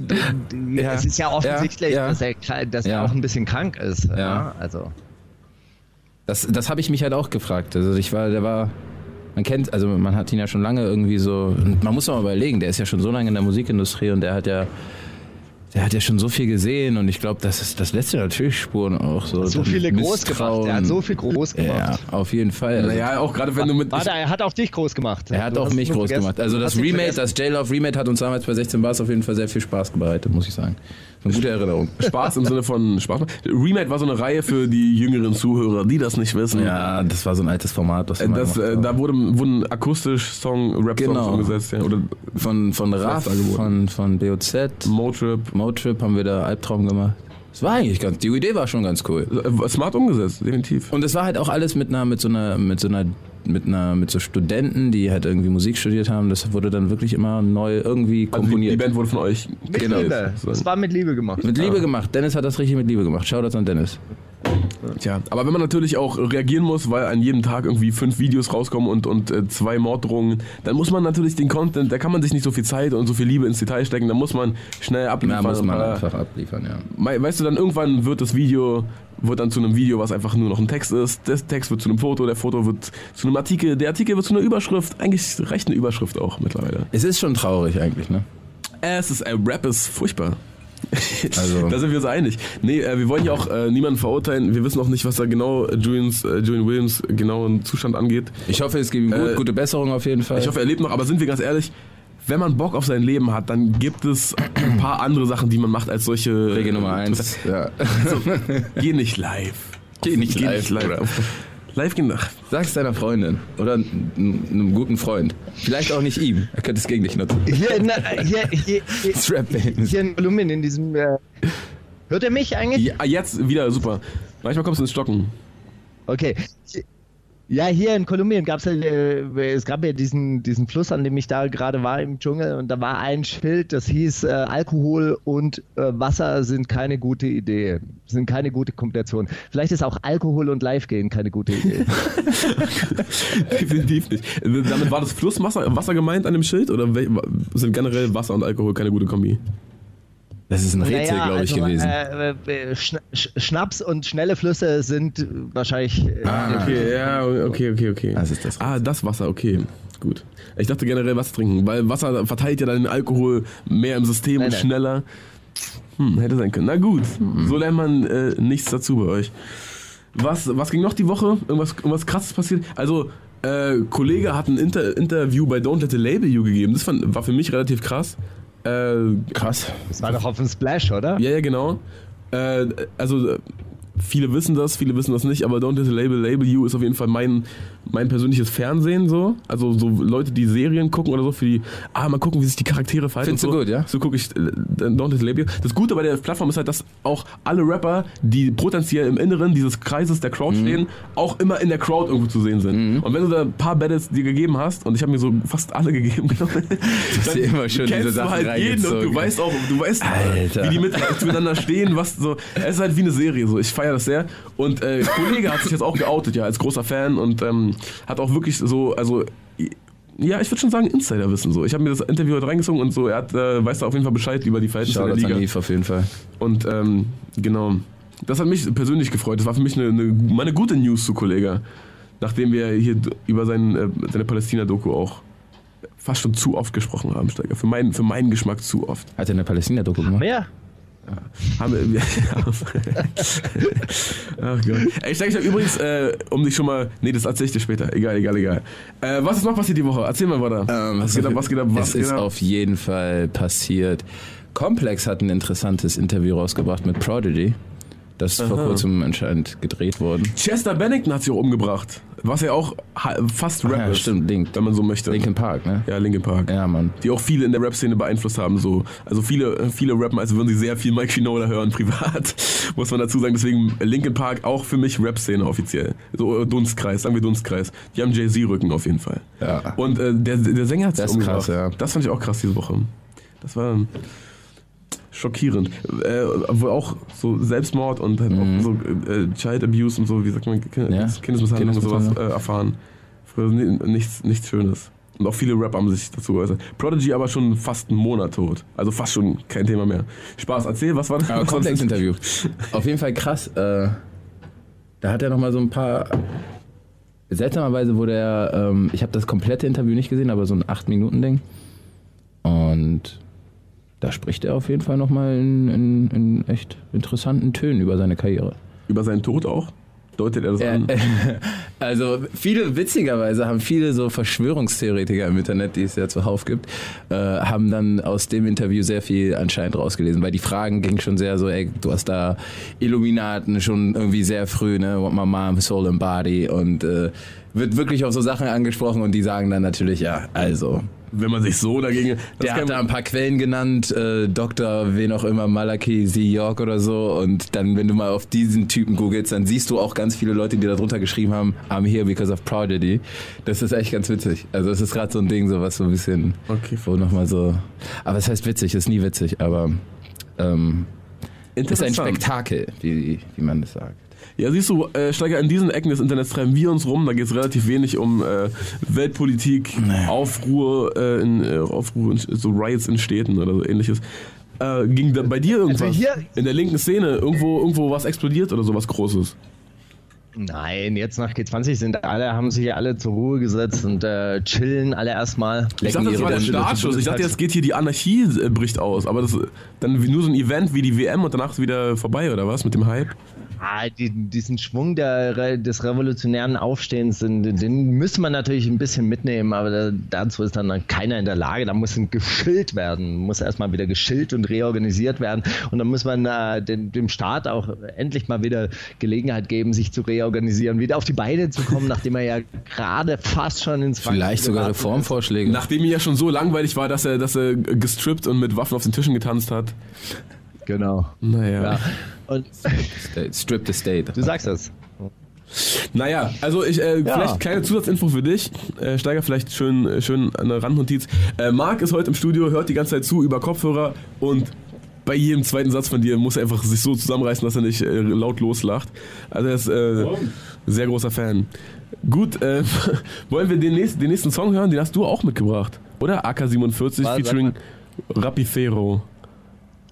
Speaker 8: Ja.
Speaker 7: es ist ja offensichtlich,
Speaker 8: Ja.
Speaker 7: dass er, dass
Speaker 8: Ja.
Speaker 7: er auch ein bisschen krank ist. Ja.
Speaker 8: Ja.
Speaker 7: Also
Speaker 8: Das, das habe ich mich halt auch gefragt. Also ich war, der war, man kennt, also man hat ihn ja schon lange irgendwie so, und man muss doch mal überlegen, der ist ja schon so lange in der Musikindustrie und der hat ja, der hat ja schon so viel gesehen und ich glaube, das ist, das lässt ja natürlich Spuren auch so.
Speaker 7: so viele groß gemacht. Er hat so viel groß
Speaker 8: Ja,
Speaker 7: gemacht.
Speaker 8: auf jeden Fall. Also,
Speaker 6: Naja, auch gerade wenn du mit.
Speaker 7: Warte, er hat auch dich groß gemacht.
Speaker 8: Er hat
Speaker 7: Du
Speaker 8: auch mich groß
Speaker 7: vergessen-
Speaker 8: gemacht. Also das Remake, das J-Love Remake hat uns damals bei 16 Bars auf jeden Fall sehr viel Spaß bereitet, muss ich sagen. Eine gute Erinnerung.
Speaker 6: Spaß im Sinne von Spaß. Remake war so eine Reihe für die jüngeren Zuhörer, die das nicht wissen.
Speaker 8: Ja, das war so ein altes Format,
Speaker 6: Äh, Das,
Speaker 8: gemacht
Speaker 6: äh, da wurde, wurden akustisch Song, Rap-Songs
Speaker 8: Genau.
Speaker 6: umgesetzt, ja. Oder
Speaker 8: von, von RAF,
Speaker 6: angeboten.
Speaker 8: von, von BOZ,
Speaker 6: Motrip.
Speaker 8: Motrip haben wir da Albtraum gemacht. Es war eigentlich ganz, die Idee war schon ganz cool.
Speaker 6: Äh, Smart umgesetzt, definitiv.
Speaker 8: Und es war halt auch alles mit einer, mit so einer, mit so einer, mit einer, mit so Studenten, die halt irgendwie Musik studiert haben. Das wurde dann wirklich immer neu irgendwie
Speaker 6: Also die, die
Speaker 8: komponiert.
Speaker 6: Band wurde von euch
Speaker 7: Mit
Speaker 8: Genau.
Speaker 7: Liebe. Das war mit Liebe gemacht.
Speaker 8: mit Liebe gemacht. Dennis hat das richtig mit Liebe gemacht. Shoutouts an Dennis.
Speaker 6: Tja, aber wenn man natürlich auch reagieren muss, weil an jedem Tag irgendwie fünf Videos rauskommen und, und äh, zwei Morddrohungen, dann muss man natürlich den Content, da kann man sich nicht so viel Zeit und so viel Liebe ins Detail stecken, da muss man schnell abliefern.
Speaker 8: Ja, muss man einfach abliefern, ja.
Speaker 6: Weißt du, dann irgendwann wird das Video, wird dann zu einem Video, was einfach nur noch ein Text ist. Der Text wird zu einem Foto, der Foto wird zu einem Artikel, der Artikel wird zu einer Überschrift. Eigentlich reicht eine Überschrift auch mittlerweile.
Speaker 8: Es ist schon traurig eigentlich, ne?
Speaker 6: Es ist, äh, Rap ist furchtbar.
Speaker 8: Also-
Speaker 6: da sind wir uns einig. Nee, äh, wir wollen ja auch äh, niemanden verurteilen. Wir wissen auch nicht, was da genau äh, Julians, äh, Julian Williams genauen Zustand angeht.
Speaker 8: Ich hoffe, es geht ihm gut.
Speaker 6: Äh,
Speaker 8: Gute Besserung auf jeden Fall.
Speaker 6: Ich hoffe, er lebt noch, aber sind wir ganz ehrlich, wenn man Bock auf sein Leben hat, dann gibt es ein paar andere Sachen, die man macht als solche.
Speaker 8: Regel Nummer eins. Ja.
Speaker 6: Geh nicht live.
Speaker 8: Geh nicht
Speaker 6: Geh
Speaker 8: live,
Speaker 6: nicht live. Live gehen. ach,
Speaker 8: Sag's deiner Freundin oder einem guten Freund. Vielleicht auch nicht ihm. Er könnte es gegen dich nutzen.
Speaker 7: Hier in, hier, hier, hier, hier in Kolumbien, in diesem. Äh, hört er mich eigentlich?
Speaker 6: Ja, jetzt wieder super. Manchmal kommst du ins Stocken.
Speaker 7: Okay. Ja, hier in Kolumbien gab es ja, äh, es gab ja diesen, diesen Fluss, an dem ich da gerade war im Dschungel und da war ein Schild, das hieß, äh, Alkohol und äh, Wasser sind keine gute Idee, sind keine gute Kombination. Vielleicht ist auch Alkohol und Live-Gehen keine gute Idee.
Speaker 6: Definitiv nicht. Damit war das Flusswasser Wasser gemeint an dem Schild oder sind generell Wasser und Alkohol keine gute Kombi?
Speaker 8: Das ist ein Rätsel,
Speaker 7: Naja,
Speaker 8: glaube ich,
Speaker 7: also,
Speaker 8: gewesen.
Speaker 7: Äh, äh, Schna Sch Schnaps und schnelle Flüsse sind wahrscheinlich. Äh,
Speaker 8: Ah.
Speaker 6: Okay, ja, okay, okay, okay.
Speaker 8: Das ist das
Speaker 6: Ah, das Wasser, okay. Gut. Ich dachte generell Wasser trinken, weil Wasser verteilt ja dann den Alkohol mehr im System
Speaker 7: Nein,
Speaker 6: und
Speaker 7: nein.
Speaker 6: schneller. Hm, hätte sein können. Na gut, so lernt man äh, nichts dazu bei euch. Was, was ging noch die Woche? Irgendwas, irgendwas krasses passiert? Also, äh, Kollege hat ein Inter Interview bei Don't Let the Label You gegeben. Das fand, war für mich relativ krass. Äh,
Speaker 8: Krass.
Speaker 7: das war doch auf dem Splash, oder?
Speaker 6: ja, ja, genau. Äh, also, äh, viele wissen das, viele wissen das nicht, aber Don't Let the Label Label You ist auf jeden Fall mein, mein persönliches Fernsehen so. Also so Leute, die Serien gucken oder so, für die, ah, mal gucken, wie sich die Charaktere verhalten.
Speaker 8: Findest
Speaker 6: und
Speaker 8: du
Speaker 6: so.
Speaker 8: gut, ja?
Speaker 6: So gucke ich äh, Don't You. Das Gute bei der Plattform ist halt, dass auch alle Rapper, die potenziell im Inneren dieses Kreises der
Speaker 8: Mhm.
Speaker 6: Crowd stehen, auch immer in der Crowd irgendwo zu sehen sind. Und wenn du da ein paar Battles dir gegeben hast, und ich habe mir so fast alle gegeben, ich,
Speaker 8: hast dir immer schon
Speaker 6: kennst
Speaker 8: diese
Speaker 6: du
Speaker 8: Sachen
Speaker 6: halt jeden und du weißt auch, du weißt,
Speaker 8: Alter.
Speaker 6: wie die mit, miteinander stehen, was so. Es ist halt wie eine Serie, so. Ich feiere das sehr. Und äh, Kollege hat sich jetzt auch geoutet, ja, als großer Fan und ähm, hat auch wirklich so, also. Ja, ich würde schon sagen Insiderwissen so. Ich habe mir das Interview heute reingezogen und so, er hat, äh, weiß da auf jeden Fall Bescheid über die Verhältnisse
Speaker 8: Shoutout
Speaker 6: der
Speaker 8: an
Speaker 6: Liga.
Speaker 8: Eve auf jeden Fall.
Speaker 6: Und ähm, genau, das hat mich persönlich gefreut. Das war für mich eine, eine, mal eine gute News zu Kollege. Nachdem wir hier über sein, äh, seine Palästina-Doku auch fast schon zu oft gesprochen haben, Steiger. Für, meinen für meinen Geschmack zu oft.
Speaker 8: Hat er eine Palästina-Doku gemacht?
Speaker 7: Ja.
Speaker 6: Haben wir, Ach Gott. Ey, Steiger, ich hab übrigens, äh, um dich schon mal. Nee, das erzähl ich dir später. Egal, egal, egal. Äh, was ist noch passiert die Woche? Erzähl mal, Bruder.
Speaker 8: Ähm,
Speaker 6: was geht ab, was geht ab, was
Speaker 8: es
Speaker 6: geht
Speaker 8: ist
Speaker 6: ab?
Speaker 8: auf jeden Fall passiert. Complex hat ein interessantes Interview rausgebracht mit Prodigy. Das ist vor kurzem anscheinend gedreht worden.
Speaker 6: Chester Bennington hat sich auch umgebracht. Was ja auch fast Rap
Speaker 8: ja,
Speaker 6: ist.
Speaker 8: stimmt, Link.
Speaker 6: Wenn man so möchte.
Speaker 8: Linkin Park, ne?
Speaker 6: Ja, Linkin Park.
Speaker 8: Ja, Mann.
Speaker 6: die auch viele in der Rap-Szene beeinflusst haben. So. Also viele, viele rappen, als würden sie sehr viel Mike Shinoda hören, privat, muss man dazu sagen. Deswegen Linkin Park auch für mich Rap-Szene offiziell. So äh, Dunstkreis, sagen wir Dunstkreis. Die haben Jay-Z-Rücken auf jeden Fall.
Speaker 8: Ja.
Speaker 6: Und äh, der, der Sänger hat
Speaker 8: ist
Speaker 6: umgebracht.
Speaker 8: krass, ja.
Speaker 6: Das fand ich auch krass diese Woche. Das war schockierend. Äh, wohl auch so Selbstmord und halt auch so äh, Child Abuse und so, wie sagt man, Kind-
Speaker 8: Mhm. Ja.
Speaker 6: Kindesmisshandlung und sowas äh, erfahren. Früher ni- nichts, nichts Schönes. Und auch viele Rapper haben sich dazu geäußert. Prodigy aber schon fast einen Monat tot. Also fast schon kein Thema mehr. Spaß, erzähl, was war das?
Speaker 8: Aber Complex-Interview. Auf jeden Fall krass. Äh, da hat er nochmal so ein paar. Seltsamerweise wurde er. Ähm, ich habe das komplette Interview nicht gesehen, aber so ein 8-Minuten-Ding. Und da spricht er auf jeden Fall nochmal in, in, in echt interessanten Tönen über seine Karriere.
Speaker 6: Über seinen Tod auch? Deutet er das
Speaker 8: Ja,
Speaker 6: an?
Speaker 8: äh, also viele, witzigerweise haben viele so Verschwörungstheoretiker im Internet, die es ja zuhauf gibt, äh, haben dann aus dem Interview sehr viel anscheinend rausgelesen, weil die Fragen gingen schon sehr so, ey, du hast da Illuminaten schon irgendwie sehr früh, ne, what my mom, soul and body und äh, wird wirklich auf so Sachen angesprochen und die sagen dann natürlich, ja, also,
Speaker 6: Wenn man sich so dagegen.
Speaker 8: der hat da ein paar Quellen genannt, äh, Dr. wen auch immer, Malaki Z. York oder so. Und dann, wenn du mal auf diesen Typen googelst, dann siehst du auch ganz viele Leute, die da drunter geschrieben haben, I'm here because of Prodigy. Das ist echt ganz witzig. Also es ist gerade so ein Ding, so was so ein bisschen,
Speaker 6: Okay.
Speaker 8: wo nochmal so, aber es heißt witzig, ist nie witzig, aber ähm, ist ein. Spektakel, wie, wie man das sagt.
Speaker 6: Ja, siehst du, äh, Steiger, in diesen Ecken des Internets treiben wir uns rum. Da geht es relativ wenig um äh, Weltpolitik, Aufruhr, äh, in, äh, Aufruhr in, so Riots in Städten oder so ähnliches. Äh, ging da bei dir irgendwas
Speaker 7: Also hier-
Speaker 6: in der linken Szene irgendwo irgendwo was explodiert oder sowas Großes?
Speaker 7: Nein, jetzt nach G20 sind alle, haben sich alle zur Ruhe gesetzt und äh, chillen alle erstmal.
Speaker 6: Ich dachte, das war der. Startschuss. Ich dachte, jetzt geht hier die Anarchie äh, bricht aus. Aber das dann wie- nur so ein Event wie die WM und danach ist wieder vorbei oder was mit dem Hype?
Speaker 7: Ah, die, diesen Schwung der, des revolutionären Aufstehens, den, den müsste man natürlich ein bisschen mitnehmen, aber da, dazu ist dann keiner in der Lage. Da muss ein geschillt werden, muss erstmal wieder geschillt und reorganisiert werden. Und dann muss man äh, den, dem Staat auch endlich mal wieder Gelegenheit geben, sich zu reorganisieren, wieder auf die Beine zu kommen, nachdem er ja gerade fast schon ins Wanken
Speaker 8: Vielleicht sogar
Speaker 7: geraten ist.
Speaker 8: Reformvorschläge.
Speaker 6: Nachdem ihm ja schon so langweilig war, dass er, dass er gestrippt und mit Waffen auf den Tischen getanzt hat.
Speaker 7: Genau.
Speaker 6: Naja.
Speaker 7: Ja. Und
Speaker 8: Strip the State.
Speaker 7: du sagst das.
Speaker 6: Naja, also ich, äh, vielleicht kleine Zusatzinfo für dich. Äh, Steiger, vielleicht schön, äh, schön eine Randnotiz. Äh, Marc ist heute im Studio, hört die ganze Zeit zu über Kopfhörer und bei jedem zweiten Satz von dir muss er einfach sich so zusammenreißen, dass er nicht äh, laut loslacht. Also er ist äh, sehr großer Fan. Gut, äh, wollen wir den nächsten, den nächsten Song hören? Den hast du auch mitgebracht, oder? AK47
Speaker 7: Sag
Speaker 6: featuring Rapifero.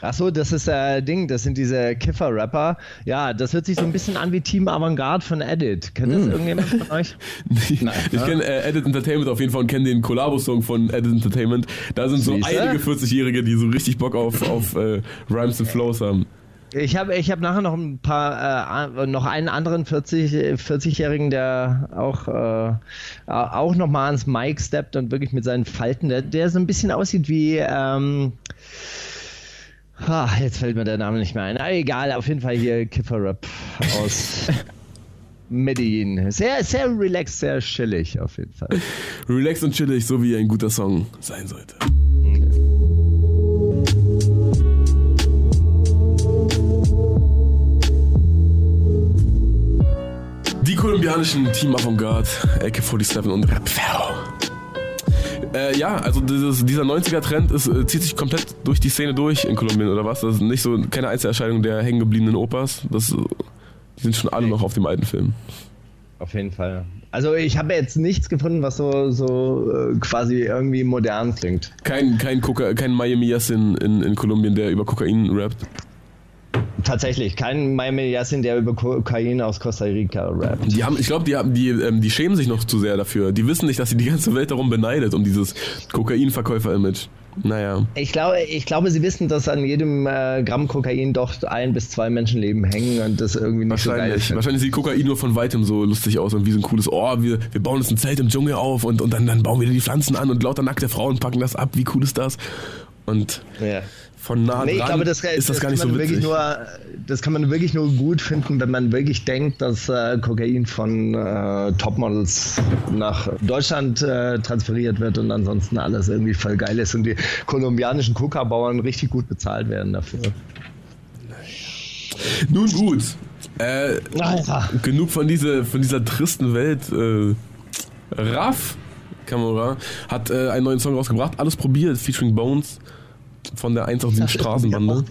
Speaker 7: Achso, das ist äh, Ding, das sind diese Kiffer-Rapper. Ja, das hört sich so ein bisschen an wie Team Avantgarde von Edit. Kennt das irgendjemand von euch?
Speaker 6: Ich, ich kenne äh, Edit Entertainment auf jeden Fall und kenne den Collabo-Song von Edit Entertainment. Da sind so
Speaker 7: Siehste?
Speaker 6: einige 40-Jährige, die so richtig Bock auf, auf äh, Rhymes and Flows haben.
Speaker 7: Ich habe ich hab nachher noch ein paar, äh, noch einen anderen 40, äh, 40-Jährigen, der auch, äh, auch nochmal ans Mic steppt und wirklich mit seinen Falten, der, der so ein bisschen aussieht wie, ähm, ah, jetzt fällt mir der Name nicht mehr ein. Ah, egal, auf jeden Fall hier Kiffer-Rap aus Medellin. Sehr, sehr relaxed, sehr chillig auf jeden Fall.
Speaker 6: Relax und chillig, so wie ein guter Song sein sollte. Die kolumbianischen Team Avantgarde, AK-47 und Rapfero. Äh, ja, also dieses, dieser 90er-Trend ist, äh, zieht sich komplett durch die Szene durch in Kolumbien, oder was? Das ist nicht so keine Einzelerscheinung der hängengebliebenen Opas. Das, die sind schon alle noch auf dem alten Film.
Speaker 7: Auf jeden Fall. Also ich habe jetzt nichts gefunden, was so, so äh, quasi irgendwie modern klingt.
Speaker 6: Kein, kein, Coca kein Miami Yassin in, in Kolumbien, der über Kokain rappt.
Speaker 7: Tatsächlich, kein Miami Yassin, der über Kokain aus Costa Rica rappt.
Speaker 6: Die haben, ich glaube, die, haben- die, ähm, die schämen sich noch zu sehr dafür. Die wissen nicht, dass sie die ganze Welt darum beneidet, um dieses Kokainverkäufer-Image. Naja.
Speaker 7: Ich glaube, ich glaube, sie wissen, dass an jedem äh, Gramm Kokain doch ein bis zwei Menschenleben hängen und das irgendwie nicht so geil
Speaker 6: Wahrscheinlich.
Speaker 7: ist.
Speaker 6: Wahrscheinlich sieht Kokain nur von weitem so lustig aus und wie so ein cooles, oh, wir, wir bauen uns ein Zelt im Dschungel auf und, und dann, dann bauen wir die Pflanzen an und lauter nackte Frauen packen das ab. Wie cool ist das? Und
Speaker 7: Ja.
Speaker 6: Von nah
Speaker 7: Nee, ich
Speaker 6: dran
Speaker 7: glaube, das,
Speaker 6: ist das, gar nicht so witzig.
Speaker 7: nur, das kann man wirklich nur gut finden, wenn man wirklich denkt, dass äh, Kokain von äh, Topmodels nach Deutschland äh, transferiert wird und ansonsten alles irgendwie voll geil ist und die kolumbianischen Coca-Bauern richtig gut bezahlt werden dafür.
Speaker 6: Nun gut. Äh, genug von, diese, von dieser tristen Welt. Äh, Raff Kamera hat äh, einen neuen Song rausgebracht. Alles probiert, featuring Bones von der 187 Straßenbande.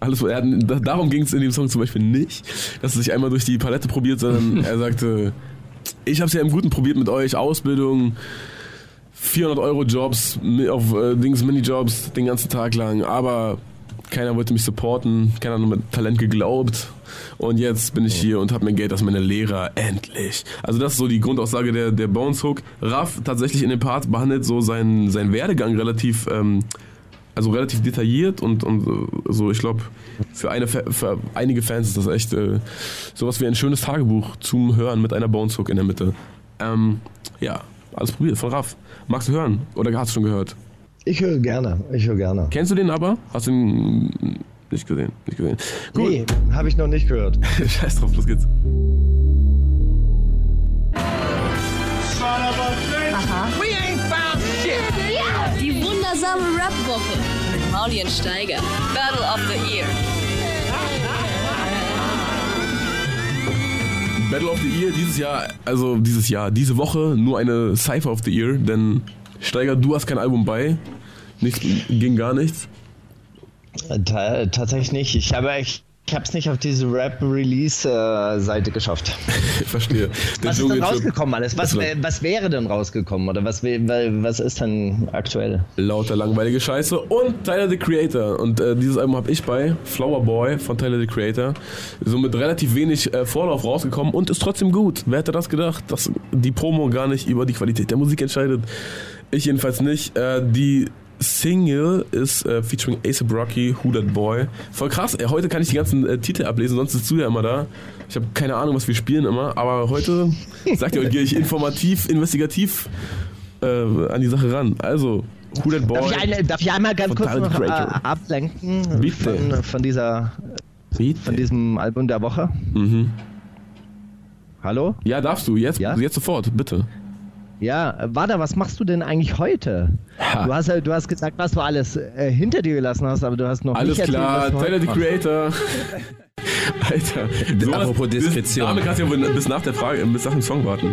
Speaker 6: Alles, er darum ging es in dem Song zum Beispiel nicht, dass er sich einmal durch die Palette probiert, sondern er sagte, ich habe es ja im Guten probiert mit euch, Ausbildung, 400 Euro Jobs, auf äh, Dings Minijobs den ganzen Tag lang, aber keiner wollte mich supporten, keiner hat mit Talent geglaubt und jetzt bin ich hier und habe mein Geld aus meiner Lehrer, endlich. Also das ist so die Grundaussage der, der Bones Hook. Raff tatsächlich in dem Part behandelt so seinen, seinen Werdegang relativ... Ähm, also relativ detailliert und, und äh, so, ich glaube, für, eine, für einige Fans ist das echt äh, sowas wie ein schönes Tagebuch zum Hören mit einer Bones Hook in der Mitte. Ähm, ja, alles probiert von Raff. Magst du hören oder hast du schon gehört?
Speaker 7: Ich höre gerne, ich höre gerne.
Speaker 6: Kennst du den aber? Hast du ihn nicht gesehen? Nicht gesehen. Gut,
Speaker 7: Nee, habe ich noch nicht gehört.
Speaker 6: scheiß drauf, los geht's.
Speaker 2: We ain't found shit.
Speaker 3: Die wundersame Rap-Woche mit Mauli und Steiger. Battle of the Year.
Speaker 6: Battle of the Year dieses Jahr, also dieses Jahr, diese Woche nur eine Cypher of the Year, denn Steiger, du hast kein Album bei. Nichts, ging gar nichts.
Speaker 7: Ta tatsächlich nicht. Ich habe ich, ich habe es nicht auf diese Rap-Release-Seite geschafft.
Speaker 6: Ich verstehe.
Speaker 7: Was ist denn rausgekommen alles? Was, was wäre denn rausgekommen? Oder was, was ist denn aktuell?
Speaker 6: Lauter langweilige Scheiße und Tyler the Creator. Und äh, dieses Album habe ich bei Flower Boy von Tyler the Creator. So mit relativ wenig äh, Vorlauf rausgekommen und ist trotzdem gut. Wer hätte das gedacht, dass die Promo gar nicht über die Qualität der Musik entscheidet? Ich jedenfalls nicht. Äh, die Single ist äh, featuring Ace Rocky, Who That Boy. Voll krass, ey, heute kann ich die ganzen äh, Titel ablesen, sonst ist du ja immer da. Ich habe keine Ahnung, was wir spielen immer, aber heute sagt ihr, gehe ich informativ, investigativ äh, an die Sache ran. Also, Who That Boy.
Speaker 7: Darf ich, ein, darf ich einmal ganz kurz
Speaker 6: Tyler
Speaker 7: noch äh, ablenken von, von dieser
Speaker 6: Bitte.
Speaker 7: von diesem Album der Woche?
Speaker 6: Mhm.
Speaker 7: Hallo?
Speaker 6: Ja, darfst du, jetzt,
Speaker 7: Ja?
Speaker 6: jetzt sofort, bitte.
Speaker 7: Ja, Wada, was machst du denn eigentlich heute?
Speaker 8: Ha.
Speaker 7: Du hast, du hast gesagt, was du alles äh, hinter dir gelassen hast, aber du hast noch
Speaker 6: Alles
Speaker 7: nicht
Speaker 6: klar,
Speaker 7: erzählt, was du
Speaker 6: Tyler, the. Creator. Alter. sowas-
Speaker 8: Apropos Diskretion.
Speaker 6: Damit kannst du ja bis nach der Frage, bis nach dem Song warten.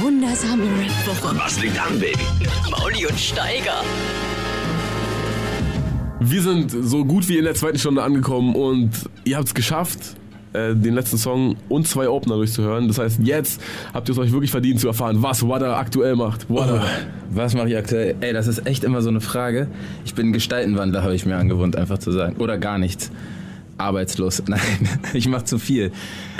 Speaker 3: Wundersame Rap-Woche.
Speaker 2: Was liegt an, Baby?
Speaker 3: Mauli und Steiger.
Speaker 6: Wir sind so gut wie in der zweiten Stunde angekommen und ihr habt es geschafft, äh, den letzten Song und zwei Opener durchzuhören. Das heißt, jetzt habt ihr es euch wirklich verdient zu erfahren, was Wada aktuell macht. Wada.
Speaker 8: Was mache ich aktuell? Ey, das ist echt immer so eine Frage. Ich bin Gestaltenwandler, habe ich mir angewohnt, einfach zu sagen. Oder gar nichts. Arbeitslos. Nein, ich mache zu viel.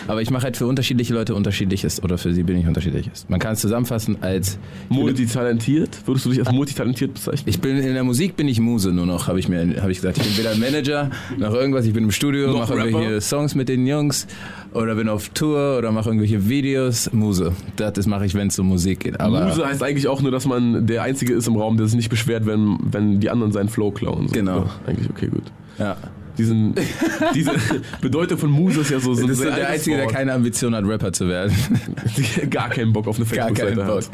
Speaker 8: Aber ich mache halt für unterschiedliche Leute unterschiedliches. Oder für sie bin ich unterschiedliches. Man kann es zusammenfassen als
Speaker 6: Multitalentiert? Würdest du dich als multitalentiert bezeichnen?
Speaker 8: ich bin in der Musik bin ich Muse nur noch, habe ich mir habe ich gesagt. Ich bin weder Manager noch irgendwas. Ich bin im Studio, mache irgendwelche Songs mit den Jungs oder bin auf Tour oder mache irgendwelche Videos. Muse. Das, das mache ich, wenn es um Musik geht. Aber
Speaker 6: Muse heißt eigentlich auch nur, dass man der Einzige ist im Raum, der sich nicht beschwert, wenn, wenn die anderen seinen Flow klauen. So.
Speaker 8: Genau.
Speaker 6: Ja, eigentlich okay, gut.
Speaker 8: ja.
Speaker 6: Diesen, diese Bedeutung von Muse ist ja so, so ein
Speaker 8: Das ist so der Einzige, der
Speaker 6: Wort.
Speaker 8: keine Ambition hat, Rapper zu werden.
Speaker 6: Gar keinen Bock auf eine Facebook-Seite hat.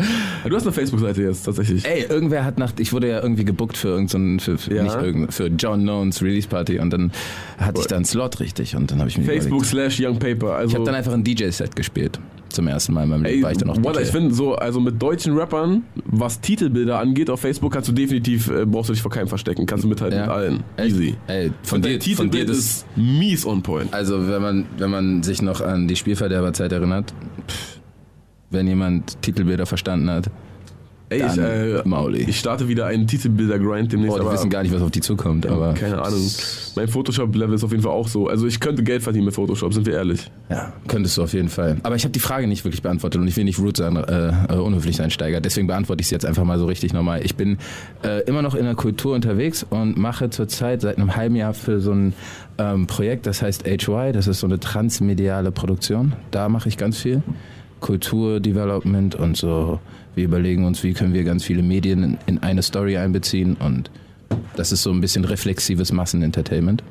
Speaker 6: Du hast eine Facebook-Seite jetzt, tatsächlich.
Speaker 8: Ey, irgendwer hat nach, ich wurde ja irgendwie gebuckt für irgendeinen, für, für,
Speaker 6: Ja.
Speaker 8: nicht für John Knowns Release Party und dann hatte ich da einen Slot richtig und dann habe ich mir
Speaker 6: Facebook
Speaker 8: überlegt,
Speaker 6: slash Young Paper. Also,
Speaker 8: ich habe dann einfach ein DJ-Set gespielt. Zum ersten Mal in meinem Leben
Speaker 6: Ey,
Speaker 8: war ich dann auch DJ.
Speaker 6: ich finde so, also mit deutschen Rappern, was Titelbilder angeht auf Facebook, kannst du definitiv, äh, brauchst du dich vor keinem verstecken, kannst du mithalten
Speaker 8: Ja.
Speaker 6: mit allen.
Speaker 8: Ey,
Speaker 6: Easy.
Speaker 8: Ey, von dir, von dir
Speaker 6: ist mies on point.
Speaker 8: also wenn man, wenn man sich noch an die Spielverderberzeit erinnert, pff, wenn jemand Titelbilder verstanden hat,
Speaker 6: Ey, ich, äh,
Speaker 8: Mauli.
Speaker 6: ich starte wieder einen Titelbilder-Grind demnächst.
Speaker 8: Boah, die wissen gar nicht, was auf die zukommt, aber
Speaker 6: keine Ahnung. Mein Photoshop-Level ist auf jeden Fall auch so. Also ich könnte Geld verdienen mit Photoshop, sind wir ehrlich.
Speaker 8: Ja, könntest du auf jeden Fall. Aber ich habe die Frage nicht wirklich beantwortet und ich will nicht rude sein, äh, äh, unhöflich sein, Steiger. Deswegen beantworte ich sie jetzt einfach mal so richtig normal. Ich bin äh, immer noch in der Kultur unterwegs und mache zurzeit seit einem halben Jahr für so ein ähm, Projekt, das heißt HY. Das ist so eine transmediale Produktion. Da mache ich ganz viel. Kulturdevelopment und so. Wir überlegen uns, wie können wir ganz viele Medien in, in eine Story einbeziehen und das ist so ein bisschen reflexives Massenentertainment.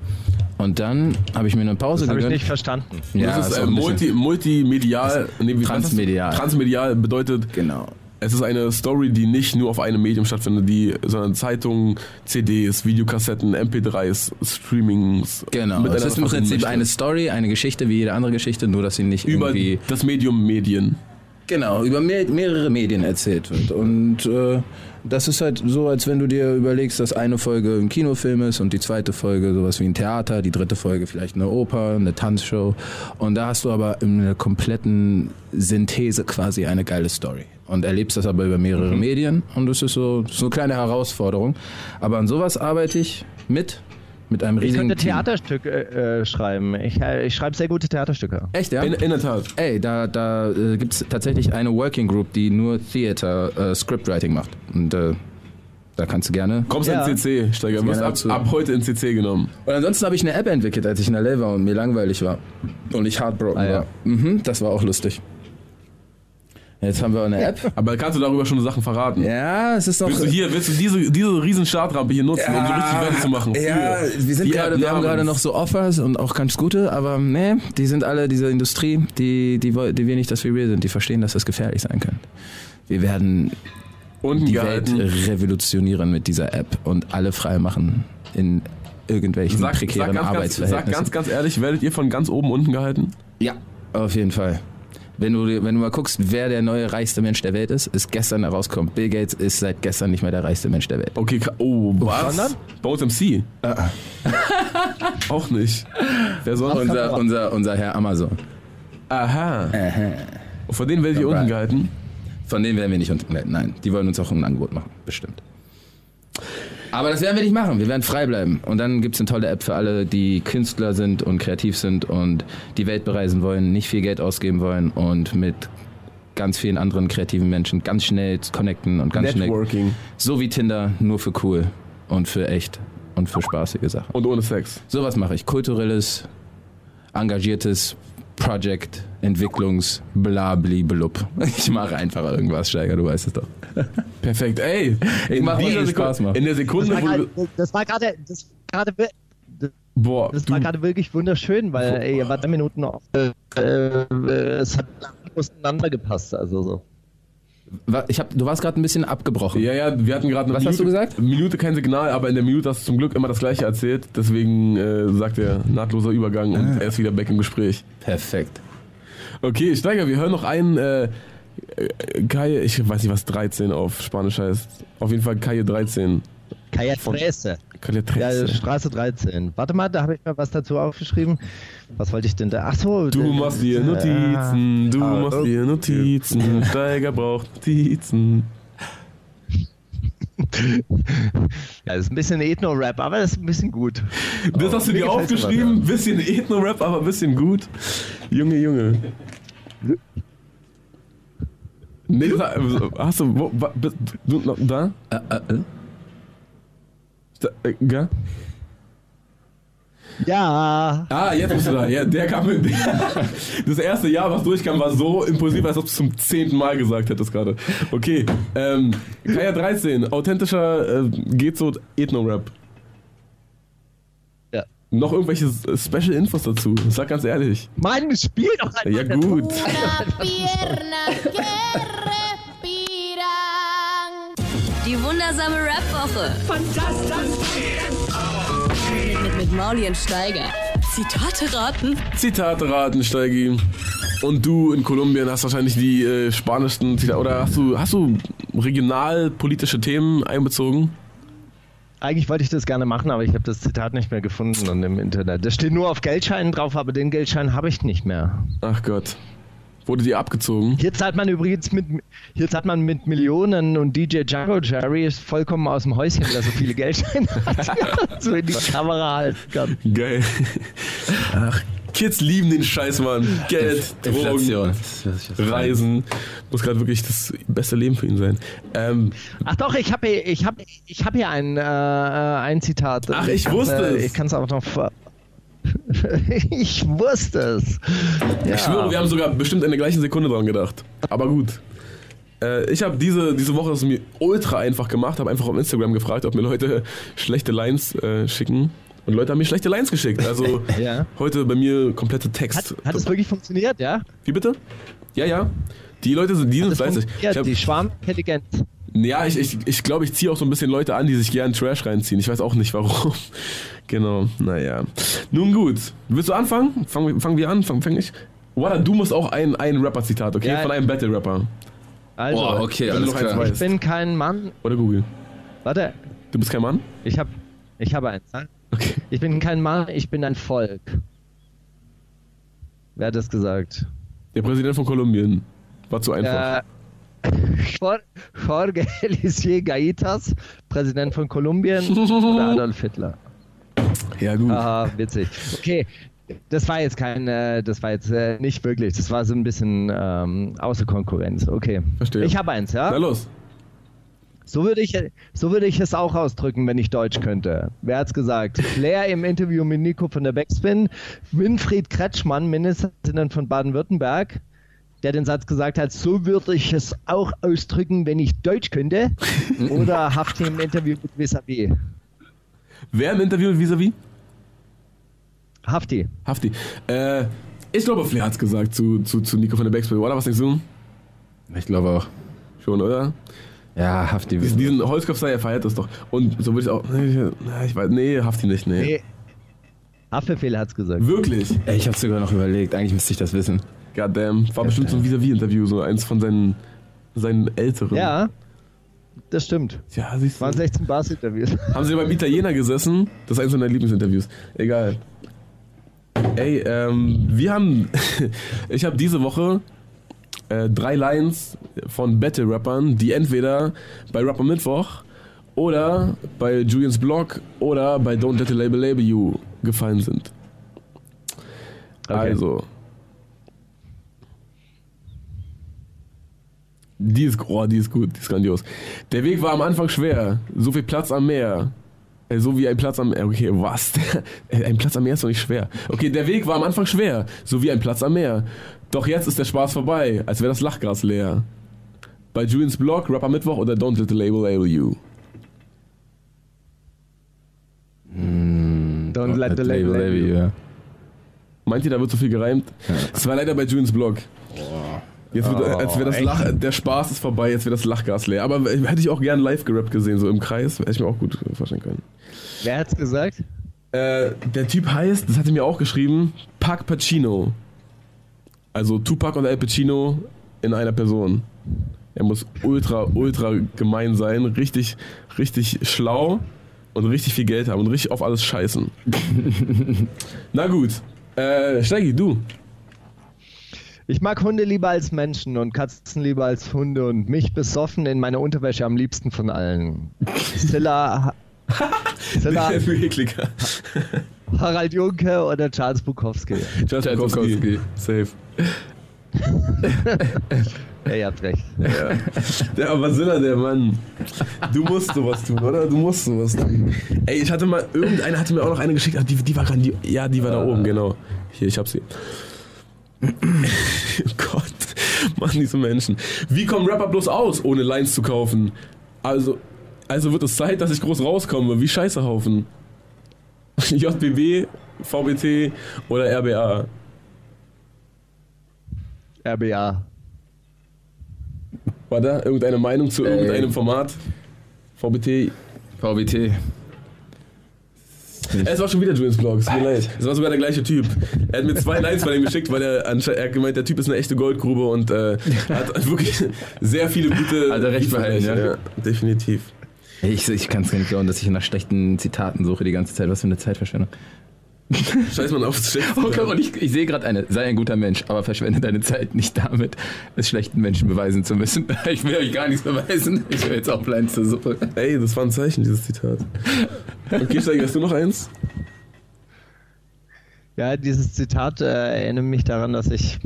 Speaker 8: Und dann habe ich mir eine Pause
Speaker 7: Das habe ich
Speaker 8: gegönnt.
Speaker 7: nicht verstanden.
Speaker 8: Ja,
Speaker 6: das ist äh, multi, multimedial. Nee,
Speaker 8: Transmedial.
Speaker 6: Transmedial bedeutet,
Speaker 8: Genau.
Speaker 6: Es ist eine Story, die nicht nur auf einem Medium stattfindet, die, sondern Zeitungen, CDs, Videokassetten, MP3s, Streamings.
Speaker 8: Genau. Es
Speaker 6: miteinander
Speaker 8: ist im Prinzip eine Story, eine Geschichte wie jede andere Geschichte, nur dass sie nicht
Speaker 6: über
Speaker 8: irgendwie
Speaker 6: das Medium Medien.
Speaker 8: genau über mehr, mehrere Medien erzählt wird. Und äh, das ist halt so, als wenn du dir überlegst, dass eine Folge ein Kinofilm ist und die zweite Folge sowas wie ein Theater, die dritte Folge vielleicht eine Oper, eine Tanzshow. Und da hast du aber in einer kompletten Synthese quasi eine geile Story. Und erlebst das aber über mehrere Medien und das ist so, so eine kleine Herausforderung. Aber an sowas arbeite ich mit, mit einem
Speaker 7: Ich
Speaker 8: riesigen
Speaker 7: könnte
Speaker 8: Team.
Speaker 7: Theaterstücke äh, schreiben. Ich, äh, ich schreibe sehr gute Theaterstücke.
Speaker 8: Echt, ja?
Speaker 6: In, in der Tat.
Speaker 8: Ey, da, da äh, gibt es tatsächlich eine Working Group, die nur Theater äh, Scriptwriting macht. Und äh, da kannst du gerne.
Speaker 6: Kommst
Speaker 7: Ja.
Speaker 6: ins CC, Steiger. Du wirst ab, ab heute ins CC genommen.
Speaker 8: Und ansonsten habe ich eine App entwickelt, als ich in LA war und mir langweilig war. Und ich heartbroken
Speaker 7: Ah, ja.
Speaker 8: war. Mhm, das war auch lustig. Jetzt haben wir eine App.
Speaker 6: Aber kannst du darüber schon Sachen verraten?
Speaker 8: ja, es ist doch.
Speaker 6: Willst du hier, willst du diese, diese riesen Startrampe hier nutzen, um so richtig Welle zu machen?
Speaker 8: Ja,
Speaker 6: für
Speaker 8: wir, sind gerade, wir haben gerade noch so Offers und auch ganz gute, aber nee, die sind alle diese Industrie, die, die, die will nicht, dass wir real sind. Die verstehen, dass das gefährlich sein kann. Wir werden
Speaker 6: unten
Speaker 8: die Welt
Speaker 6: gehalten.
Speaker 8: revolutionieren mit dieser App und alle frei machen in irgendwelchen
Speaker 6: Sag, sag,
Speaker 8: prekären
Speaker 6: ganz, ganz, sag
Speaker 8: Arbeitsverhältnissen.
Speaker 6: ganz, ganz ehrlich, werdet ihr von ganz oben unten gehalten?
Speaker 8: ja, auf jeden Fall. Wenn du, wenn du mal guckst, wer der neue reichste Mensch der Welt ist, ist gestern herauskommt. Bill Gates ist seit gestern nicht mehr der reichste Mensch der Welt.
Speaker 6: Okay, oh, was?
Speaker 7: Sondern?
Speaker 6: Uns MC? Auch nicht. Wer sonst?
Speaker 8: Unser, unser, unser Herr Amazon.
Speaker 6: Aha. Und von denen ihr
Speaker 8: Alright.
Speaker 6: unten gehalten?
Speaker 8: Von denen werden wir nicht unten bleiben. Nein, die wollen uns auch ein Angebot machen, bestimmt. Aber das werden wir nicht machen. Wir werden frei bleiben. Und dann gibt es eine tolle App für alle, die Künstler sind und kreativ sind und die Welt bereisen wollen, nicht viel Geld ausgeben wollen und mit ganz vielen anderen kreativen Menschen ganz schnell connecten und ganz schnell.
Speaker 6: Networking.
Speaker 8: So wie Tinder, nur für cool und für echt und für spaßige Sachen.
Speaker 6: Und ohne Sex.
Speaker 8: Sowas mache ich. Kulturelles, engagiertes Project, Entwicklungs, blabli, blub. Ich mache einfach irgendwas, Steiger, du weißt es doch.
Speaker 6: Perfekt. Ey,
Speaker 8: Ich
Speaker 6: in
Speaker 8: mach,
Speaker 6: dieser
Speaker 8: Spaß macht.
Speaker 6: in der
Speaker 7: Das
Speaker 6: Sekunde,
Speaker 7: war
Speaker 6: wo
Speaker 7: das war gerade, das war gerade,
Speaker 6: boah,
Speaker 7: das
Speaker 6: du,
Speaker 7: war gerade wirklich wunderschön, weil ey, ihr wart drei Minuten auf, äh, äh, es hat auseinander gepasst, also so.
Speaker 8: Ich hab, du warst gerade ein bisschen abgebrochen.
Speaker 6: ja, ja, wir hatten gerade eine
Speaker 8: Was
Speaker 6: Minute,
Speaker 8: hast du gesagt?
Speaker 6: Minute kein Signal, aber in der Minute hast du zum Glück immer das Gleiche erzählt. Deswegen äh, sagt er nahtloser Übergang
Speaker 8: Ah.
Speaker 6: und er ist wieder back im Gespräch.
Speaker 8: Perfekt.
Speaker 6: Okay, Steiger, wir hören noch einen äh, äh, Kai, ich weiß nicht, was 13 auf Spanisch heißt. Auf jeden Fall Kai 13.
Speaker 7: Calle
Speaker 6: Von-
Speaker 7: 13.
Speaker 6: Kai
Speaker 7: Ja,
Speaker 6: 13.
Speaker 7: Straße 13. Warte mal, da habe ich mir was dazu aufgeschrieben. Was wollte ich denn da? Ach so.
Speaker 6: Du
Speaker 7: äh,
Speaker 6: machst dir Notizen, du
Speaker 7: Ah,
Speaker 6: machst dir Notizen, Steiger braucht Notizen.
Speaker 7: Ja, das ist ein bisschen Ethno-Rap, aber das ist ein bisschen gut.
Speaker 6: Das hast du dir aufgeschrieben, bisschen Ethno-Rap, aber bisschen gut. Junge, Junge. Nee, das, hast du, wo, wa, bist du noch da?
Speaker 8: Äh, äh, äh?
Speaker 6: Da, äh, ga?
Speaker 7: Ja.
Speaker 6: Ah, jetzt bist du da. Ja, der kam mit, Das erste Jahr, was durchkam, war so impulsiv, als ob du es zum zehnten Mal gesagt hättest gerade. Okay, ähm, Kaya 13, authentischer äh, geht so Ethno-Rap.
Speaker 7: Ja.
Speaker 6: Noch irgendwelche Special Infos dazu? Sag ganz ehrlich.
Speaker 7: Mann, spiel doch einfach.
Speaker 6: Ja gut.
Speaker 9: Una pierna
Speaker 3: Die wundersame Rap-Woche. Fantastisch. Mit, mit, mit Mauli und Steiger. Zitate raten.
Speaker 6: Zitate raten, Steigi. Und du in Kolumbien hast wahrscheinlich die äh, spanischsten Zitate. Oder hast du, hast du regionalpolitische Themen einbezogen?
Speaker 7: Eigentlich wollte ich das gerne machen, aber ich habe das Zitat nicht mehr gefunden und im Internet. Das steht nur auf Geldscheinen drauf, aber den Geldschein habe ich nicht mehr.
Speaker 6: Ach Gott. Wurde dir abgezogen?
Speaker 7: Hier zahlt man übrigens mit, hier zahlt man mit Millionen und DJ Django Jerry ist vollkommen aus dem Häuschen, weil er so viele Geldscheine hat, so in die Kamera halten kann.
Speaker 6: Geil. Ach, Kids lieben den Scheiß, Mann. Geld, Drogen. Reisen. Muss gerade wirklich das beste Leben für ihn sein. Ähm,
Speaker 7: Ach doch, ich habe hier, ich hab, ich hab hier ein, äh, ein Zitat.
Speaker 6: Ach, ich wusste
Speaker 7: äh,
Speaker 6: es.
Speaker 7: Ich kann es auch noch. ich wusste es. Ja.
Speaker 6: Ich schwöre, wir haben sogar bestimmt in der gleichen Sekunde dran gedacht. Aber gut. Äh, ich habe diese, diese Woche es mir ultra einfach gemacht, habe einfach auf Instagram gefragt, ob mir Leute schlechte Lines äh, schicken. Und Leute haben mir schlechte Lines geschickt. Also
Speaker 7: Ja.
Speaker 6: heute bei mir komplette Text.
Speaker 7: Hat, hat es wirklich funktioniert, ja?
Speaker 6: Wie bitte? Ja, ja. Die Leute sind, die sind fleißig. Ich hab,
Speaker 7: die Schwarmintelligenz.
Speaker 6: Ja, ich, ich, ich glaube, ich ziehe auch so ein bisschen Leute an, die sich gern Trash reinziehen. Ich weiß auch nicht warum. genau, naja. Nun gut. Willst du anfangen? Fangen fangen wir an? Fangen fang ich? Wada, du musst auch ein, ein Rapper-Zitat, okay?
Speaker 7: Ja.
Speaker 6: Von einem Battle-Rapper.
Speaker 7: Also,
Speaker 8: Boah, okay, alles klar.
Speaker 7: ich bin kein Mann.
Speaker 6: Oder Google.
Speaker 7: Warte,
Speaker 6: Du bist kein Mann?
Speaker 7: ich habe ich hab eins. ne?
Speaker 6: Okay.
Speaker 7: Ich bin kein Mann, ich bin ein Volk. Wer hat das gesagt?
Speaker 6: Der Präsident von Kolumbien. War zu einfach.
Speaker 7: Äh, Jorge Elisier Gaitas, Präsident von Kolumbien oder Adolf Hitler?
Speaker 6: ja, gut.
Speaker 7: Aha, witzig. Okay, das war jetzt kein, äh, das war jetzt äh, nicht wirklich, das war so ein bisschen ähm, außer Konkurrenz. Okay.
Speaker 6: Verstehe.
Speaker 7: Ich habe eins,
Speaker 6: Na
Speaker 7: ja?
Speaker 6: los.
Speaker 7: So würde ich, so würde ich es auch ausdrücken, wenn ich Deutsch könnte. Wer hat's gesagt? Flair im Interview mit Nico von der Backspin, Winfried Kretschmann, Ministerpräsident von Baden-Württemberg, der den Satz gesagt hat, so würde ich es auch ausdrücken, wenn ich Deutsch könnte. Oder Hafti im Interview mit Vis-a-vis.
Speaker 6: Wer im Interview mit Vis-a-vis?
Speaker 7: Hafti.
Speaker 6: Hafti. Äh, ich glaube, Flair hat's gesagt zu, zu, zu Nico von der Backspin. Oder was denkst du?
Speaker 8: Ich glaube auch.
Speaker 6: Schon, oder?
Speaker 8: Ja, Hafti.
Speaker 6: Diesen, diesen Holzkopf er feiert das doch. Und so würde ich auch. Nee, ich- ich weiß, nee, Hafti nicht, nee.
Speaker 7: Nee. Haftbefehl hat's gesagt.
Speaker 6: Wirklich?
Speaker 8: Ey, ich habe sogar noch überlegt. Eigentlich müsste ich das wissen.
Speaker 6: Goddamn. War bestimmt so ein Vis-a-vis-Interview, so eins von seinen, seinen älteren.
Speaker 7: Ja, das stimmt.
Speaker 6: Ja, siehst du.
Speaker 7: waren 16 Bars-Interviews.
Speaker 6: Haben sie beim Italiener gesessen? Das ist eins meiner Lieblingsinterviews. Egal. Ey, ähm, wir haben. ich habe diese Woche äh, drei Lines von Battle-Rappern, die entweder bei Rapper Mittwoch oder bei Julians Blog oder bei Don't Let the Label Label You gefallen sind. Also. Die ist, oh, die ist gut, die ist grandios. Der Weg war am Anfang schwer. So viel Platz am Meer. Äh, So wie ein Platz am Meer. Okay, was? Äh, Ein Platz am Meer ist doch nicht schwer. Okay, der Weg war am Anfang schwer. So wie ein Platz am Meer. Doch jetzt ist der Spaß vorbei, als wäre das Lachgras leer. Bei Julians Blog, Rapper Mittwoch oder Don't Let the Label Label You.
Speaker 7: Don't let the label label you.
Speaker 8: ja.
Speaker 6: Meint ihr, da wird so viel gereimt? Das war leider bei Julians Blog. Jetzt wird, als wäre das Lach, der Spaß ist vorbei, jetzt wird das Lachgas leer. Aber hätte ich auch gern live gerappt gesehen, so im Kreis. Hätte ich mir auch gut vorstellen können.
Speaker 7: Wer hat's gesagt?
Speaker 6: Äh, der Typ heißt, das hat er mir auch geschrieben, Pac Pacino. Also Tupac und Al Pacino in einer Person. Er muss ultra, ultra gemein sein, richtig, richtig schlau und richtig viel Geld haben und richtig auf alles scheißen. Na gut. Äh, Steigi, du.
Speaker 7: Ich mag Hunde lieber als Menschen und Katzen lieber als Hunde und mich besoffen in meiner Unterwäsche am liebsten von allen. Silla,
Speaker 6: Der ekliger.
Speaker 7: Harald Junke oder Charles Bukowski.
Speaker 6: Charles
Speaker 8: Charles
Speaker 6: Bukowski.
Speaker 8: Bukowski.
Speaker 6: Safe.
Speaker 7: Ja, ihr habt recht.
Speaker 6: Der, aber Silla, der Mann. Du musst sowas tun, oder? Du musst sowas tun. Ey, ich hatte mal, irgendeiner hatte mir auch noch eine geschickt, ach, die, die war grandi Ja, die war da oben, genau. Hier, ich hab sie. Gott, machen diese Menschen. Wie kommen Rapper bloß aus, ohne Lines zu kaufen? Also, also wird es Zeit, dass ich groß rauskomme, wie Scheißehaufen. JBB, VBT oder RBA?
Speaker 7: RBA.
Speaker 6: War da irgendeine Meinung zu irgendeinem Format? VBT?
Speaker 8: VBT.
Speaker 6: Es war schon wieder Julians Vlog, es tut mir leid. Es war sogar der gleiche Typ. Er hat mir zwei Lines von ihm geschickt, weil er, er hat gemeint, der Typ ist eine echte Goldgrube und äh, hat wirklich sehr viele gute.
Speaker 8: Hat er recht behalten, ja?
Speaker 6: ja. Definitiv.
Speaker 8: Ich, ich kann es gar nicht glauben, dass ich nach schlechten Zitaten suche die ganze Zeit. Was für eine Zeitverschwendung.
Speaker 6: Scheiß mal auf das Schlechte.
Speaker 8: Oh, komm, und ich, ich sehe gerade eine. Sei ein guter Mensch, aber verschwende deine Zeit nicht damit, es schlechten Menschen beweisen zu müssen. Ich will euch gar nichts beweisen. Ich will jetzt auch bleiben zur Suppe.
Speaker 6: Ey, das war ein Zeichen, dieses Zitat. Okay, Steiger, hast du noch eins?
Speaker 7: Ja, dieses Zitat äh, erinnert mich daran, dass ich.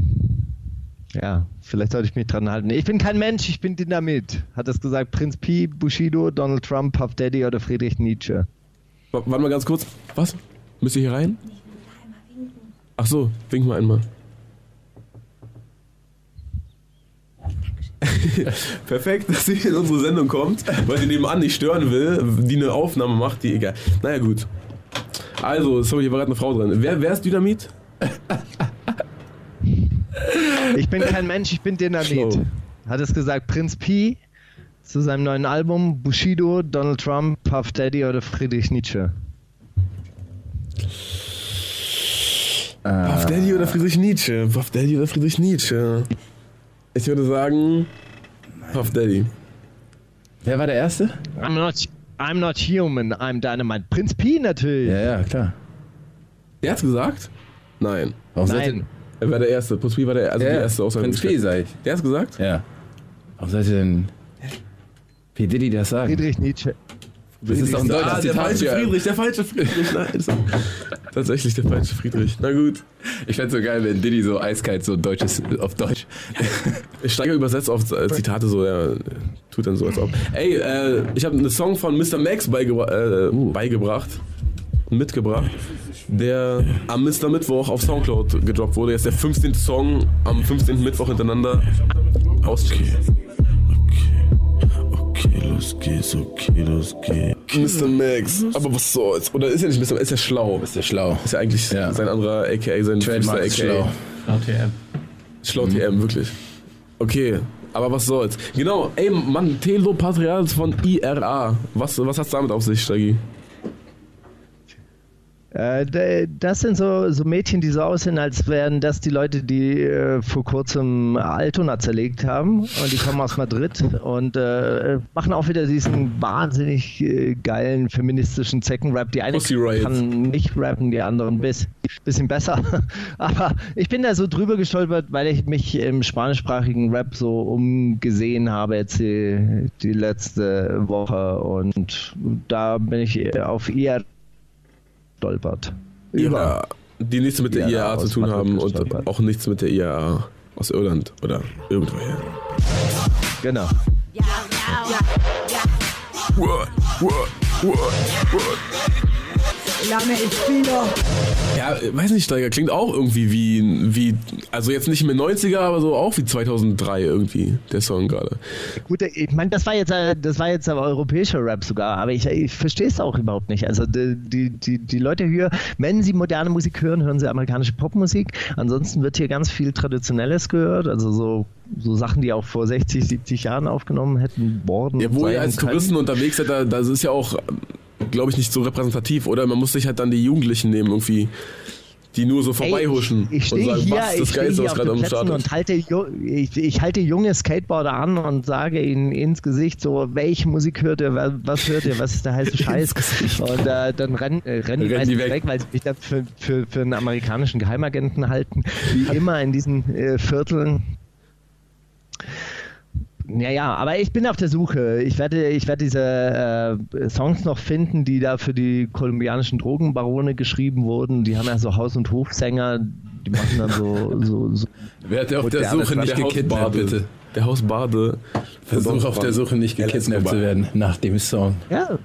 Speaker 7: Ja, vielleicht sollte ich mich dran halten. Ich bin kein Mensch, ich bin Dynamit. Hat das gesagt Prinz Pi, Bushido, Donald Trump, Puff Daddy oder Friedrich Nietzsche?
Speaker 6: W- Warte mal ganz kurz. Was? Müsst ihr hier rein? Ach so, wink mal einmal. Perfekt, dass sie in unsere Sendung kommt, weil sie nebenan nicht stören will, die eine Aufnahme macht, die egal. Naja, gut. Also, sorry, hier war gerade eine Frau drin. Wer, wer ist Dynamit?
Speaker 7: Ich bin kein Mensch, ich bin Dynamit.
Speaker 6: Schlau.
Speaker 7: Hat es gesagt Prinz Pi zu seinem neuen Album, Bushido, Donald Trump, Puff Daddy oder Friedrich Nietzsche?
Speaker 6: Puff Daddy oder Friedrich Nietzsche? Puff Daddy oder Friedrich Nietzsche? Ich würde sagen, Puff Daddy.
Speaker 8: Wer war der Erste?
Speaker 7: I'm not, I'm not human, I'm dynamite. Prinz Pi natürlich.
Speaker 8: Ja, ja, klar.
Speaker 6: Der hat's gesagt? Nein.
Speaker 8: Warum
Speaker 7: Nein.
Speaker 6: Er war der Erste. Puss P war der also
Speaker 8: Ja, ja.
Speaker 6: erste Aussage.
Speaker 8: Prinz Pi, sag ich.
Speaker 6: Der hat's gesagt?
Speaker 8: Ja. Warum sollte denn P. Diddy das sagen?
Speaker 7: Friedrich Nietzsche.
Speaker 8: Das ist doch ein deutsches
Speaker 6: ah, der
Speaker 8: Zitat.
Speaker 6: falsche
Speaker 8: ja.
Speaker 6: Friedrich, der falsche Friedrich. Nein, tatsächlich der falsche Friedrich. Na gut.
Speaker 8: Ich fänd's so geil, wenn Diddy so eiskalt so deutsches auf Deutsch.
Speaker 6: Ich steige übersetzt auf äh, Zitate so, er tut dann so als ob. Ey, äh, ich habe einen Song von Mr. Max beigebra äh, beigebracht, mitgebracht, der am Mr. Mittwoch auf Soundcloud gedroppt wurde. Jetzt der 15. Song am 15. Mittwoch hintereinander aus
Speaker 1: Okay, los geht's, okay, los geht's.
Speaker 6: Mr. Max. Aber was soll's? Oder ist er nicht Mr. Max? Ist er schlau?
Speaker 8: Ist der schlau.
Speaker 6: Ist ja eigentlich
Speaker 8: Ja.
Speaker 6: sein anderer AKA, sein
Speaker 8: Trademark ist
Speaker 6: Freestyle
Speaker 8: schlau.
Speaker 6: AKA. Schlau TM, wirklich. Okay, aber was soll's. Genau, ey, Mann, Telo Patrials von IRA. Was, was hat's damit auf sich, Stagi?
Speaker 7: Äh, das sind so, so Mädchen, die so aussehen, als wären das die Leute, die äh, vor kurzem Altona zerlegt haben. Und die kommen aus Madrid und äh, machen auch wieder diesen wahnsinnig äh, geilen feministischen Zeckenrap. Die eine kann nicht rappen, die andere ein bis, bisschen besser. Aber ich bin da so drüber gestolpert, weil ich mich im spanischsprachigen Rap so umgesehen habe jetzt die, die letzte Woche. Und da bin ich auf ihr stolpert.
Speaker 6: IRA. Die nichts mit der
Speaker 7: IRA
Speaker 6: IRA zu tun
Speaker 7: Madrid
Speaker 6: haben und
Speaker 7: gestolpert.
Speaker 6: auch nichts mit der IRA aus Irland oder irgendwoher.
Speaker 7: Genau.
Speaker 6: What, what, what, what.
Speaker 2: Lange ist wieder.
Speaker 6: Ja, äh, weiß nicht, Steiger, klingt auch irgendwie wie, wie, also jetzt nicht mehr 90er, aber so auch wie 2003 irgendwie, der Song gerade.
Speaker 7: Gut, ich meine, das war jetzt, äh, das war jetzt aber europäischer Rap sogar, aber ich, ich verstehe es auch überhaupt nicht. Also die, die, die, die Leute hier, wenn sie moderne Musik hören, hören sie amerikanische Popmusik. Ansonsten wird hier ganz viel Traditionelles gehört, also so, so Sachen, die auch vor 60, 70 Jahren aufgenommen hätten worden.
Speaker 6: Ja, wo ihr als. Touristen unterwegs seid, da, das ist ja auch, glaube ich, nicht so repräsentativ, oder? Man muss sich halt dann die Jugendlichen nehmen, irgendwie, die nur so vorbeihuschen
Speaker 7: Ey, ich, ich
Speaker 6: und sagen,
Speaker 7: hier,
Speaker 6: was
Speaker 7: ich
Speaker 6: das Geilste, was gerade am Start ist.
Speaker 7: und halte, ich, ich halte junge Skateboarder an und sage ihnen ins Gesicht so, welche Musik hört ihr, wa- was hört ihr, was ist der heiße Scheiß? Und äh, dann rennen, äh, rennen die
Speaker 8: Rennen die
Speaker 7: weg.
Speaker 8: weg.
Speaker 7: weil sie mich dann für, für, für einen amerikanischen Geheimagenten halten. Wie immer in diesen äh, Vierteln. Ja, ja, aber ich bin auf der Suche. Ich werde, ich werde diese äh, Songs noch finden, die da für die kolumbianischen Drogenbarone geschrieben wurden. Die haben ja so Haus- und Hofsänger, die machen dann so, so, so
Speaker 8: Wer hat auf der Suche nicht gekidnappt, bitte?
Speaker 6: Der Hausbade.
Speaker 8: Versuch auf der Suche nicht gekidnappt zu werden nach dem Song.
Speaker 7: Ja.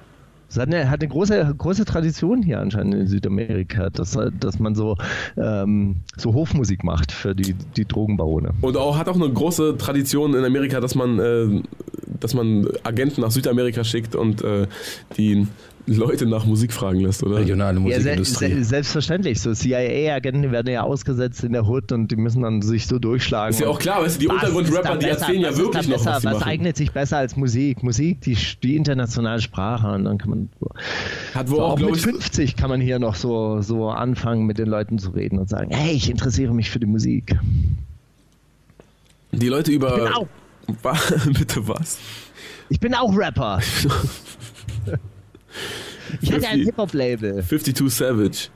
Speaker 7: Es hat eine, hat eine große, große Tradition hier anscheinend in Südamerika, dass, dass man so, ähm, so Hofmusik macht für die, die Drogenbarone.
Speaker 6: Und auch hat auch eine große Tradition in Amerika, dass man, äh, dass man Agenten nach Südamerika schickt und äh, die Leute nach Musik fragen lässt, oder?
Speaker 8: Regionale
Speaker 7: Ja, se
Speaker 8: Musikindustrie.
Speaker 7: se selbstverständlich. So CIA-Agenten werden ja ausgesetzt in der Hood und die müssen dann sich so durchschlagen.
Speaker 6: Ist ja auch klar, weißt du, die Untergrundrapper, die erzählen ja wirklich noch,
Speaker 7: besser?
Speaker 6: was sie
Speaker 7: Was
Speaker 6: machen.
Speaker 7: eignet sich besser als Musik? Musik, die, die internationale Sprache und dann kann man so,
Speaker 6: Hat wohl
Speaker 7: so
Speaker 6: auch,
Speaker 7: auch mit
Speaker 6: ich,
Speaker 7: 50 kann man hier noch so, so anfangen mit den Leuten zu reden und sagen, hey, ich interessiere mich für die Musik.
Speaker 6: die Leute über... Wa- Bitte was?
Speaker 7: ich bin auch Rapper. Ich hatte ein
Speaker 6: 50.
Speaker 7: Hip-Hop-Label.
Speaker 6: 52 Savage.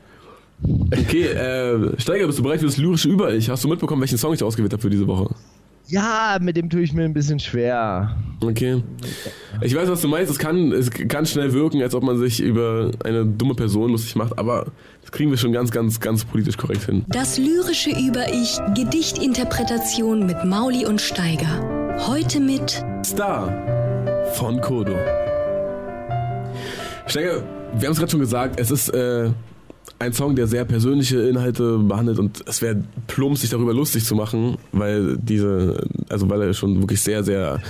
Speaker 6: Okay, äh, Steiger, bist du bereit für das lyrische Über-Ich? Hast du mitbekommen, welchen Song ich ausgewählt habe für diese Woche?
Speaker 7: Ja, mit dem tue ich mir ein bisschen schwer.
Speaker 6: Okay. Ich weiß, was du meinst. Es kann, es kann schnell wirken, als ob man sich über eine dumme Person lustig macht, aber das kriegen wir schon ganz, ganz, ganz politisch korrekt hin.
Speaker 3: Das lyrische Über-Ich, Gedichtinterpretation mit Mauli und Steiger. Heute mit
Speaker 6: Star von Kodo. Steiger, wir haben es gerade schon gesagt, es ist äh, ein Song, der sehr persönliche Inhalte behandelt und es wäre plump, sich darüber lustig zu machen, weil diese, also weil er schon wirklich sehr, sehr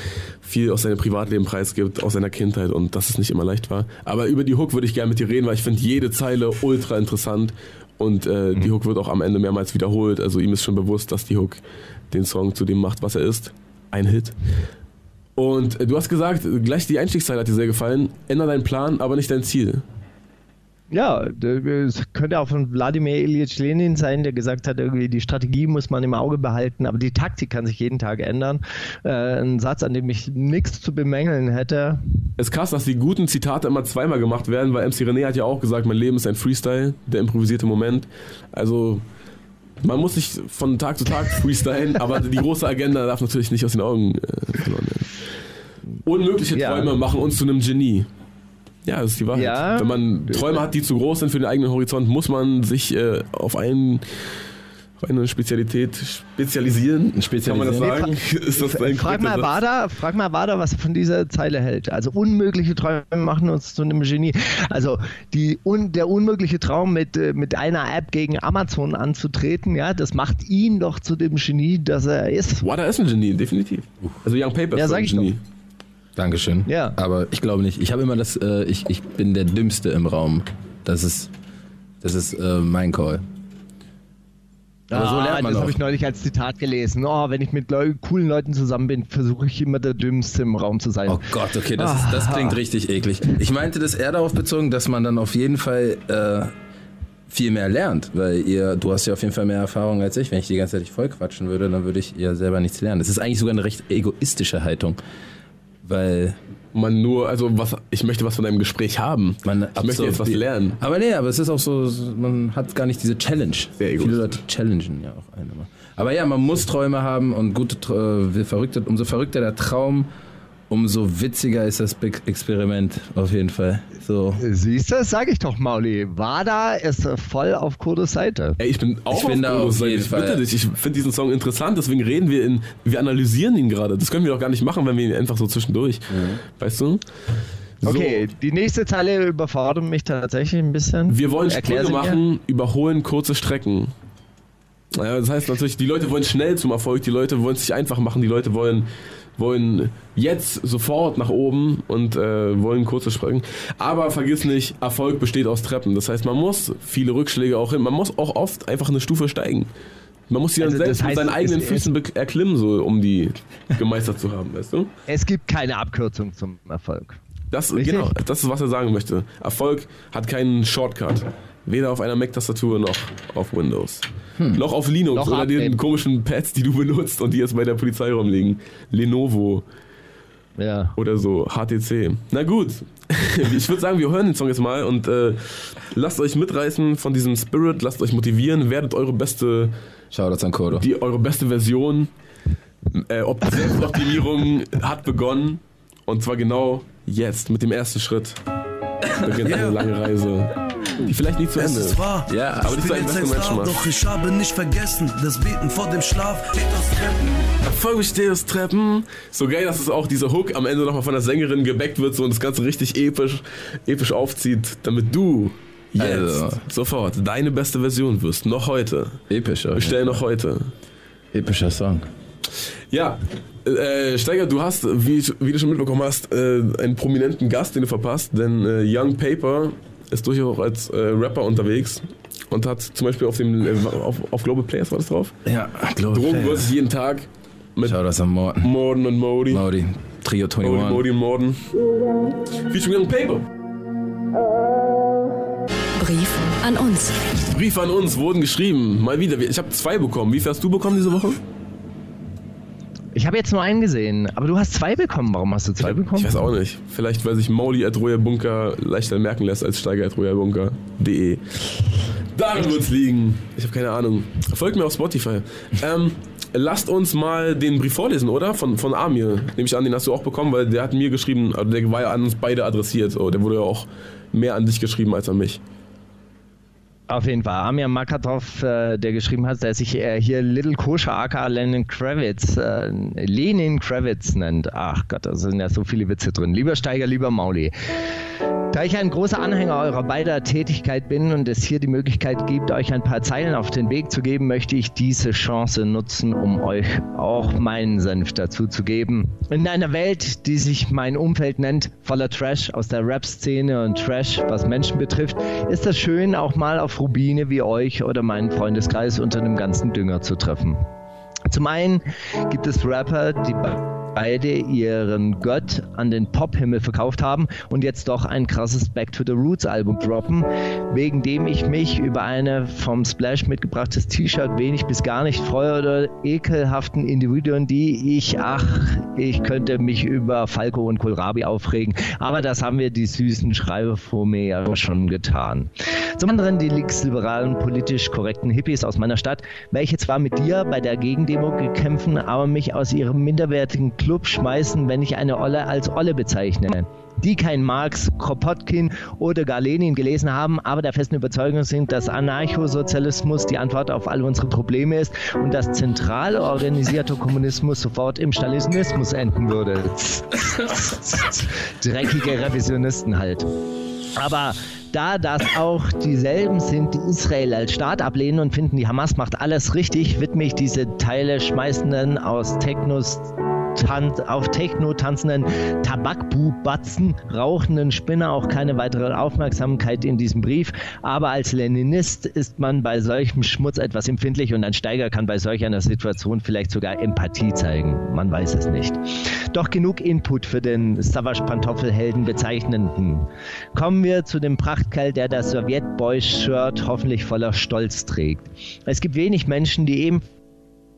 Speaker 6: viel aus seinem Privatleben preisgibt, aus seiner Kindheit und dass es nicht immer leicht war. Aber über die Hook würde ich gerne mit dir reden, weil ich finde jede Zeile ultra interessant und äh, die Hook wird auch am Ende mehrmals wiederholt. Also ihm ist schon bewusst, dass die Hook den Song zu dem macht, was er ist. Ein Hit. Und äh, du hast gesagt, gleich die Einstiegszeile hat dir sehr gefallen. Änder deinen Plan, aber nicht dein Ziel.
Speaker 7: Ja, es könnte auch von Wladimir Ilyich Lenin sein, der gesagt hat, irgendwie die Strategie muss man im Auge behalten, aber die Taktik kann sich jeden Tag ändern. Äh, ein Satz, an dem ich nichts zu bemängeln hätte.
Speaker 6: Es ist krass, dass die guten Zitate immer zweimal gemacht werden, weil MC René hat ja auch gesagt, mein Leben ist ein Freestyle, der improvisierte Moment. Also man muss sich von Tag zu Tag freestylen, aber die große Agenda darf natürlich nicht aus den Augen äh, verloren werden. Unmögliche
Speaker 7: Ja.
Speaker 6: Träume machen uns zu einem Genie. Ja, das ist die Wahrheit.
Speaker 7: Ja.
Speaker 6: Wenn man Träume hat, die zu groß sind für den eigenen Horizont, muss man sich äh, auf, einen, auf eine Spezialität spezialisieren. Kann man das sagen? Ist das ein
Speaker 7: Frag mal? Wada, frag mal Wada, was er von dieser Zeile hält. Also unmögliche Träume machen uns zu einem Genie. Also die, un, der unmögliche Traum mit, äh, mit einer App gegen Amazon anzutreten, ja, das macht ihn doch zu dem Genie, das er ist.
Speaker 6: Wada ist ein Genie, definitiv. Also Young Paper
Speaker 7: Ja,
Speaker 6: ist ein
Speaker 7: ich
Speaker 6: Genie.
Speaker 8: Dankeschön.
Speaker 7: Ja.
Speaker 8: Aber ich glaube nicht. Ich habe immer das, äh, ich, ich bin der Dümmste im Raum. Das ist, das ist äh, mein Call. Aber so lernt man
Speaker 7: das habe ich neulich als Zitat gelesen. Oh, wenn ich mit Leu coolen Leuten zusammen bin, versuche ich immer der Dümmste im Raum zu sein.
Speaker 8: Oh Gott, okay, das, ist, das klingt richtig eklig. Ich meinte das eher darauf bezogen, dass man dann auf jeden Fall äh, viel mehr lernt, weil ihr, du hast ja auf jeden Fall mehr Erfahrung als ich. Wenn ich die ganze Zeit voll quatschen würde, dann würde ich ja selber nichts lernen. Das ist eigentlich sogar eine recht egoistische Haltung, weil
Speaker 6: Man nur, also was, ich möchte was von deinem Gespräch haben.
Speaker 8: man
Speaker 6: ich möchte jetzt was lernen.
Speaker 8: Aber nee, aber es ist auch so, man hat gar nicht diese Challenge.
Speaker 6: Sehr
Speaker 8: Viele. Leute challengen ja auch einen immer. Aber ja, man muss Träume haben und gute, äh, verrückte, umso verrückter der Traum, umso witziger ist das Big Experiment auf jeden Fall. So.
Speaker 7: Siehst du, sag ich doch, Mauli. Wada ist voll auf Kodos Seite.
Speaker 6: Ey, ich bin auch
Speaker 8: Ich bin da
Speaker 6: Kodos
Speaker 8: auf
Speaker 6: Seite. Ich bitte dich, ich finde diesen Song interessant, deswegen reden wir in, wir analysieren ihn gerade. Das können wir doch gar nicht machen, wenn wir ihn einfach so zwischendurch, weißt du? So.
Speaker 7: Okay, die nächste Zeile überfordert mich tatsächlich ein bisschen.
Speaker 6: Wir wollen
Speaker 7: Erklär
Speaker 6: Sprünge
Speaker 7: sie mir.
Speaker 6: machen, überholen kurze Strecken. Ja, das heißt natürlich, die Leute wollen schnell zum Erfolg, die Leute wollen es sich einfach machen, die Leute wollen, wollen jetzt sofort nach oben und äh, wollen kurze Strecken. Aber vergiss nicht, Erfolg besteht aus Treppen. Das heißt, man muss viele Rückschläge auch hin, man muss auch oft einfach eine Stufe steigen. Man muss sie dann
Speaker 7: Also das
Speaker 6: selbst mit
Speaker 7: heißt,
Speaker 6: seinen eigenen Füßen erklimmen, so, um die gemeistert zu haben, weißt du?
Speaker 7: Es gibt keine Abkürzung zum Erfolg.
Speaker 6: Das,
Speaker 7: Richtig?
Speaker 6: genau, das ist, was er sagen möchte. Erfolg hat keinen Shortcut. Weder auf einer Mac-Tastatur noch auf Windows. Noch auf Linux
Speaker 7: Noch
Speaker 6: oder den komischen Pads, die du benutzt und die jetzt bei der Polizei rumliegen. Lenovo
Speaker 7: Ja.
Speaker 6: oder so, HTC. Na gut, ich würde sagen, wir hören den Song jetzt mal und äh, lasst euch mitreißen von diesem Spirit, lasst euch motivieren, werdet eure beste,
Speaker 8: Shoutouts an Kodo.
Speaker 6: die, eure beste Version. Äh, ob die Selbstoptimierung hat begonnen und zwar genau jetzt mit dem ersten Schritt beginnt eine lange Reise, die vielleicht nicht zu
Speaker 1: Es
Speaker 6: Ende
Speaker 1: ist
Speaker 6: ist.
Speaker 1: wahr.
Speaker 8: Ja,
Speaker 6: aber
Speaker 1: ich
Speaker 6: die
Speaker 1: jetzt ein
Speaker 6: macht.
Speaker 1: doch ich habe nicht vergessen, das Beten vor dem Schlaf geht aus Treppen.
Speaker 6: Erfolg besteht aus Treppen. So geil, dass es auch dieser Hook am Ende nochmal von der Sängerin gebackt wird so und das Ganze richtig episch, episch aufzieht, damit du jetzt
Speaker 8: Also.
Speaker 6: sofort deine beste Version wirst. Noch heute.
Speaker 8: Episch, okay.
Speaker 6: Bestell noch heute.
Speaker 8: Epischer Song.
Speaker 6: Ja, äh, Steiger, du hast, wie, wie du schon mitbekommen hast, äh, einen prominenten Gast, den du verpasst, denn äh, Young Paper ist durchaus auch als äh, Rapper unterwegs und hat zum Beispiel auf dem äh, auf, auf Global Players war das drauf?
Speaker 8: Ja, glaube
Speaker 6: Drogen versus jeden Tag mit
Speaker 8: Shoutouts an Morten.
Speaker 6: Morden und Modi.
Speaker 8: Maudi. Trio
Speaker 6: Modi,
Speaker 8: 21.
Speaker 6: Modi und Morden. Featuring Young Paper.
Speaker 3: Brief an uns.
Speaker 6: Briefe an uns wurden geschrieben. Mal wieder. Ich habe zwei bekommen. Wie viel hast du bekommen diese Woche?
Speaker 7: Ich habe jetzt nur einen gesehen, aber du hast zwei bekommen. Warum hast du zwei bekommen?
Speaker 6: Ich weiß auch nicht. Vielleicht, weil sich Mauli at Bunker leichter merken lässt als Steiger at Bunker.de. Daran wird's liegen. Ich habe keine Ahnung. Folgt mir auf Spotify. Ähm, lasst uns mal den Brief vorlesen, oder? Von, von Amir. Nehme ich an, den hast du auch bekommen, weil der hat mir geschrieben, also der war ja an uns beide adressiert. So. Der wurde ja auch mehr an dich geschrieben als an mich.
Speaker 7: Auf jeden Fall. Amir Makatov, äh, der geschrieben hat, der sich äh, hier Little Kosher aka Lenin Kravitz, äh, Lenin Kravitz nennt. Ach Gott, da sind ja so viele Witze drin. Lieber Steiger, lieber Mauli. Da ich ein großer Anhänger eurer beider Tätigkeit bin und es hier die Möglichkeit gibt, euch ein paar Zeilen auf den Weg zu geben, möchte ich diese Chance nutzen, um euch auch meinen Senf dazu zu geben. In einer Welt, die sich mein Umfeld nennt, voller Trash aus der Rap-Szene und Trash, was Menschen betrifft, ist es schön, auch mal auf Rubine wie euch oder meinen Freundeskreis unter dem ganzen Dünger zu treffen. Zum einen gibt es Rapper, die beide ihren Gott an den Pop-Himmel verkauft haben und jetzt doch ein krasses Back to the Roots Album droppen, wegen dem ich mich über eine vom Splash mitgebrachtes T-Shirt wenig bis gar nicht freue oder ekelhaften Individuen, die ich, ach, ich könnte mich über Falco und Kohlrabi aufregen, aber das haben wir die süßen Schreiber vor mir ja schon getan. Zum anderen die linksliberalen, politisch korrekten Hippies aus meiner Stadt, welche zwar mit dir bei der Gegendemo gekämpfen, aber mich aus ihrem minderwertigen Club schmeißen, wenn ich eine Olle als Olle bezeichne. Die kein Marx, Kropotkin oder gar Lenin gelesen haben, aber der festen Überzeugung sind, dass Anarchosozialismus die Antwort auf all unsere Probleme ist und dass zentral organisierter Kommunismus sofort im Stalinismus enden würde. Dreckige Revisionisten halt. Aber da das auch dieselben sind, die Israel als Staat ablehnen und finden, die Hamas macht alles richtig, widme ich diese Teile schmeißenden aus Technos Tan auf Techno tanzenden Tabakbubatzen, rauchenden Spinner auch keine weitere Aufmerksamkeit in diesem Brief. Aber als Leninist ist man bei solchem Schmutz etwas empfindlich und ein Steiger kann bei solch einer Situation vielleicht sogar Empathie zeigen. Man weiß es nicht. Doch genug Input für den Savage Pantoffelhelden bezeichnenden. Kommen wir zu dem Prachtkerl, der das Sowjetboy-Shirt hoffentlich voller Stolz trägt. Es gibt wenig Menschen, die eben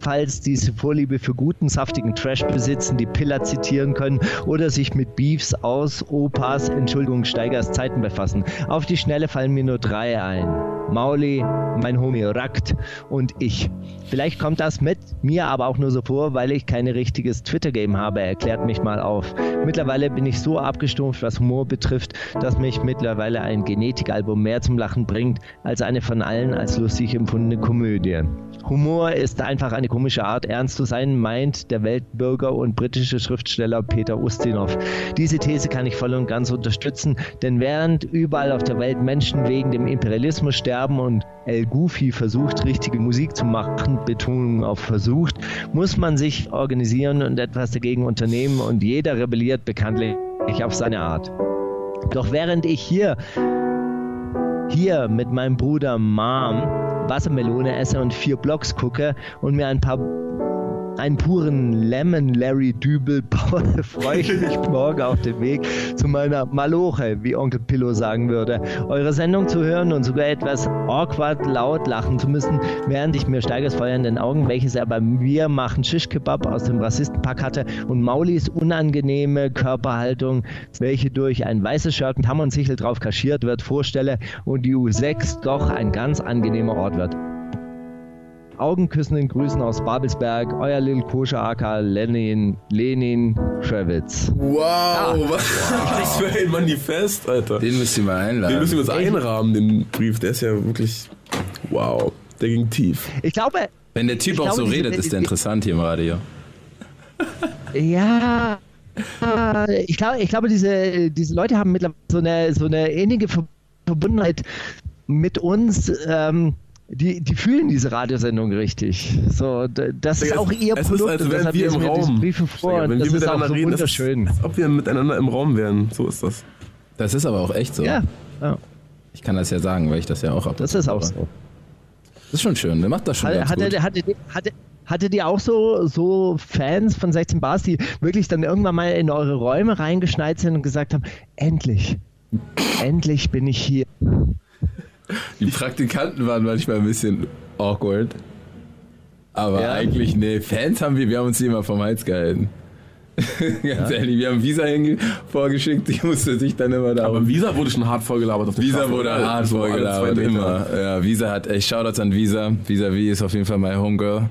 Speaker 7: falls diese Vorliebe für guten, saftigen Trash besitzen, die Pillar zitieren können oder sich mit Beefs aus Opas, Entschuldigung, Steigers Zeiten befassen. Auf die Schnelle fallen mir nur drei ein. Mauli, mein Homie Rakt und ich. Vielleicht kommt das mit mir aber auch nur so vor, weil ich kein richtiges Twitter-Game habe. Erklärt mich mal auf. Mittlerweile bin ich so abgestumpft, was Humor betrifft, dass mich mittlerweile ein Genetikalbum mehr zum Lachen bringt, als eine von allen als lustig empfundene Komödie. Humor ist einfach eine komische Art, ernst zu sein, meint der Weltbürger und britische Schriftsteller Peter Ustinov. Diese These kann ich voll und ganz unterstützen, denn während überall auf der Welt Menschen wegen dem Imperialismus sterben und El Goofy versucht, richtige Musik zu machen, Betonung auf versucht, muss man sich organisieren und etwas dagegen unternehmen und jeder rebelliert bekanntlich auf seine Art. Doch während ich hier hier mit meinem Bruder Mom Wassermelone esse und vier Blocks gucke und mir ein paar einen puren Lemon Larry Dübel freue ich mich morgen auf den Weg zu meiner Maloche, wie Onkel Pillow sagen würde. Eure Sendung zu hören und sogar etwas awkward laut lachen zu müssen, während ich mir Steigers Feuer in den Augen, welches er beim Wir machen Shish-Kebab aus dem Rassistenpack hatte und Maulis unangenehme Körperhaltung, welche durch ein weißes Shirt mit Hammer und Sichel drauf kaschiert wird, vorstelle und die U6 doch ein ganz angenehmer Ort wird augenküssenden Grüßen aus Babelsberg, euer Lil Koscher aka Lenin, Lenin Schewitz.
Speaker 6: Wow, ah. was für ein Manifest, Alter.
Speaker 8: Den müsst ihr mal einladen.
Speaker 6: Den müssen wir uns einrahmen, den Brief. Der ist ja wirklich, wow, der ging tief.
Speaker 7: Ich glaube...
Speaker 8: Wenn der Typ auch glaube, so redet, ist der interessant hier im Radio.
Speaker 7: Ja, ich glaube, ich glaube diese, diese Leute haben mittlerweile so eine, so eine ähnliche Verbundenheit mit uns. Ähm, die, die fühlen diese Radiosendung richtig. So, das ist auch ihr
Speaker 6: es
Speaker 7: Produkt.
Speaker 6: Ist, als wären wir im Raum.
Speaker 7: Briefe vor.
Speaker 6: Wenn
Speaker 7: das
Speaker 6: wir
Speaker 7: ist auch
Speaker 6: so
Speaker 7: reden, wunderschön.
Speaker 6: Als ob wir miteinander im Raum wären. So ist das.
Speaker 8: Das ist aber auch echt so.
Speaker 7: Ja. ja.
Speaker 8: Ich kann das ja sagen, weil ich das ja auch habe.
Speaker 7: Das ist auch so.
Speaker 8: Das ist schon schön. Der macht das schon
Speaker 7: hat,
Speaker 8: ganz
Speaker 7: hatte,
Speaker 8: gut.
Speaker 7: Hatte, hatte, hattet ihr auch so, so Fans von 16 Bars, die wirklich dann irgendwann mal in eure Räume reingeschneit sind und gesagt haben, endlich, endlich bin ich hier.
Speaker 8: Die Praktikanten waren manchmal ein bisschen awkward. Aber ja. eigentlich, nee, Fans haben wir, wir haben uns immer vom Hals gehalten. Ganz ja. ehrlich, wir haben Visa vorgeschickt, die musste sich dann immer da.
Speaker 6: Aber Visa wurde schon hart vorgelabert
Speaker 8: auf der Visa Straße. wurde hart so vorgelabert, immer. Ja, Visa hat, echt Shoutouts an Visa. Visa V ist auf jeden Fall mein Homegirl.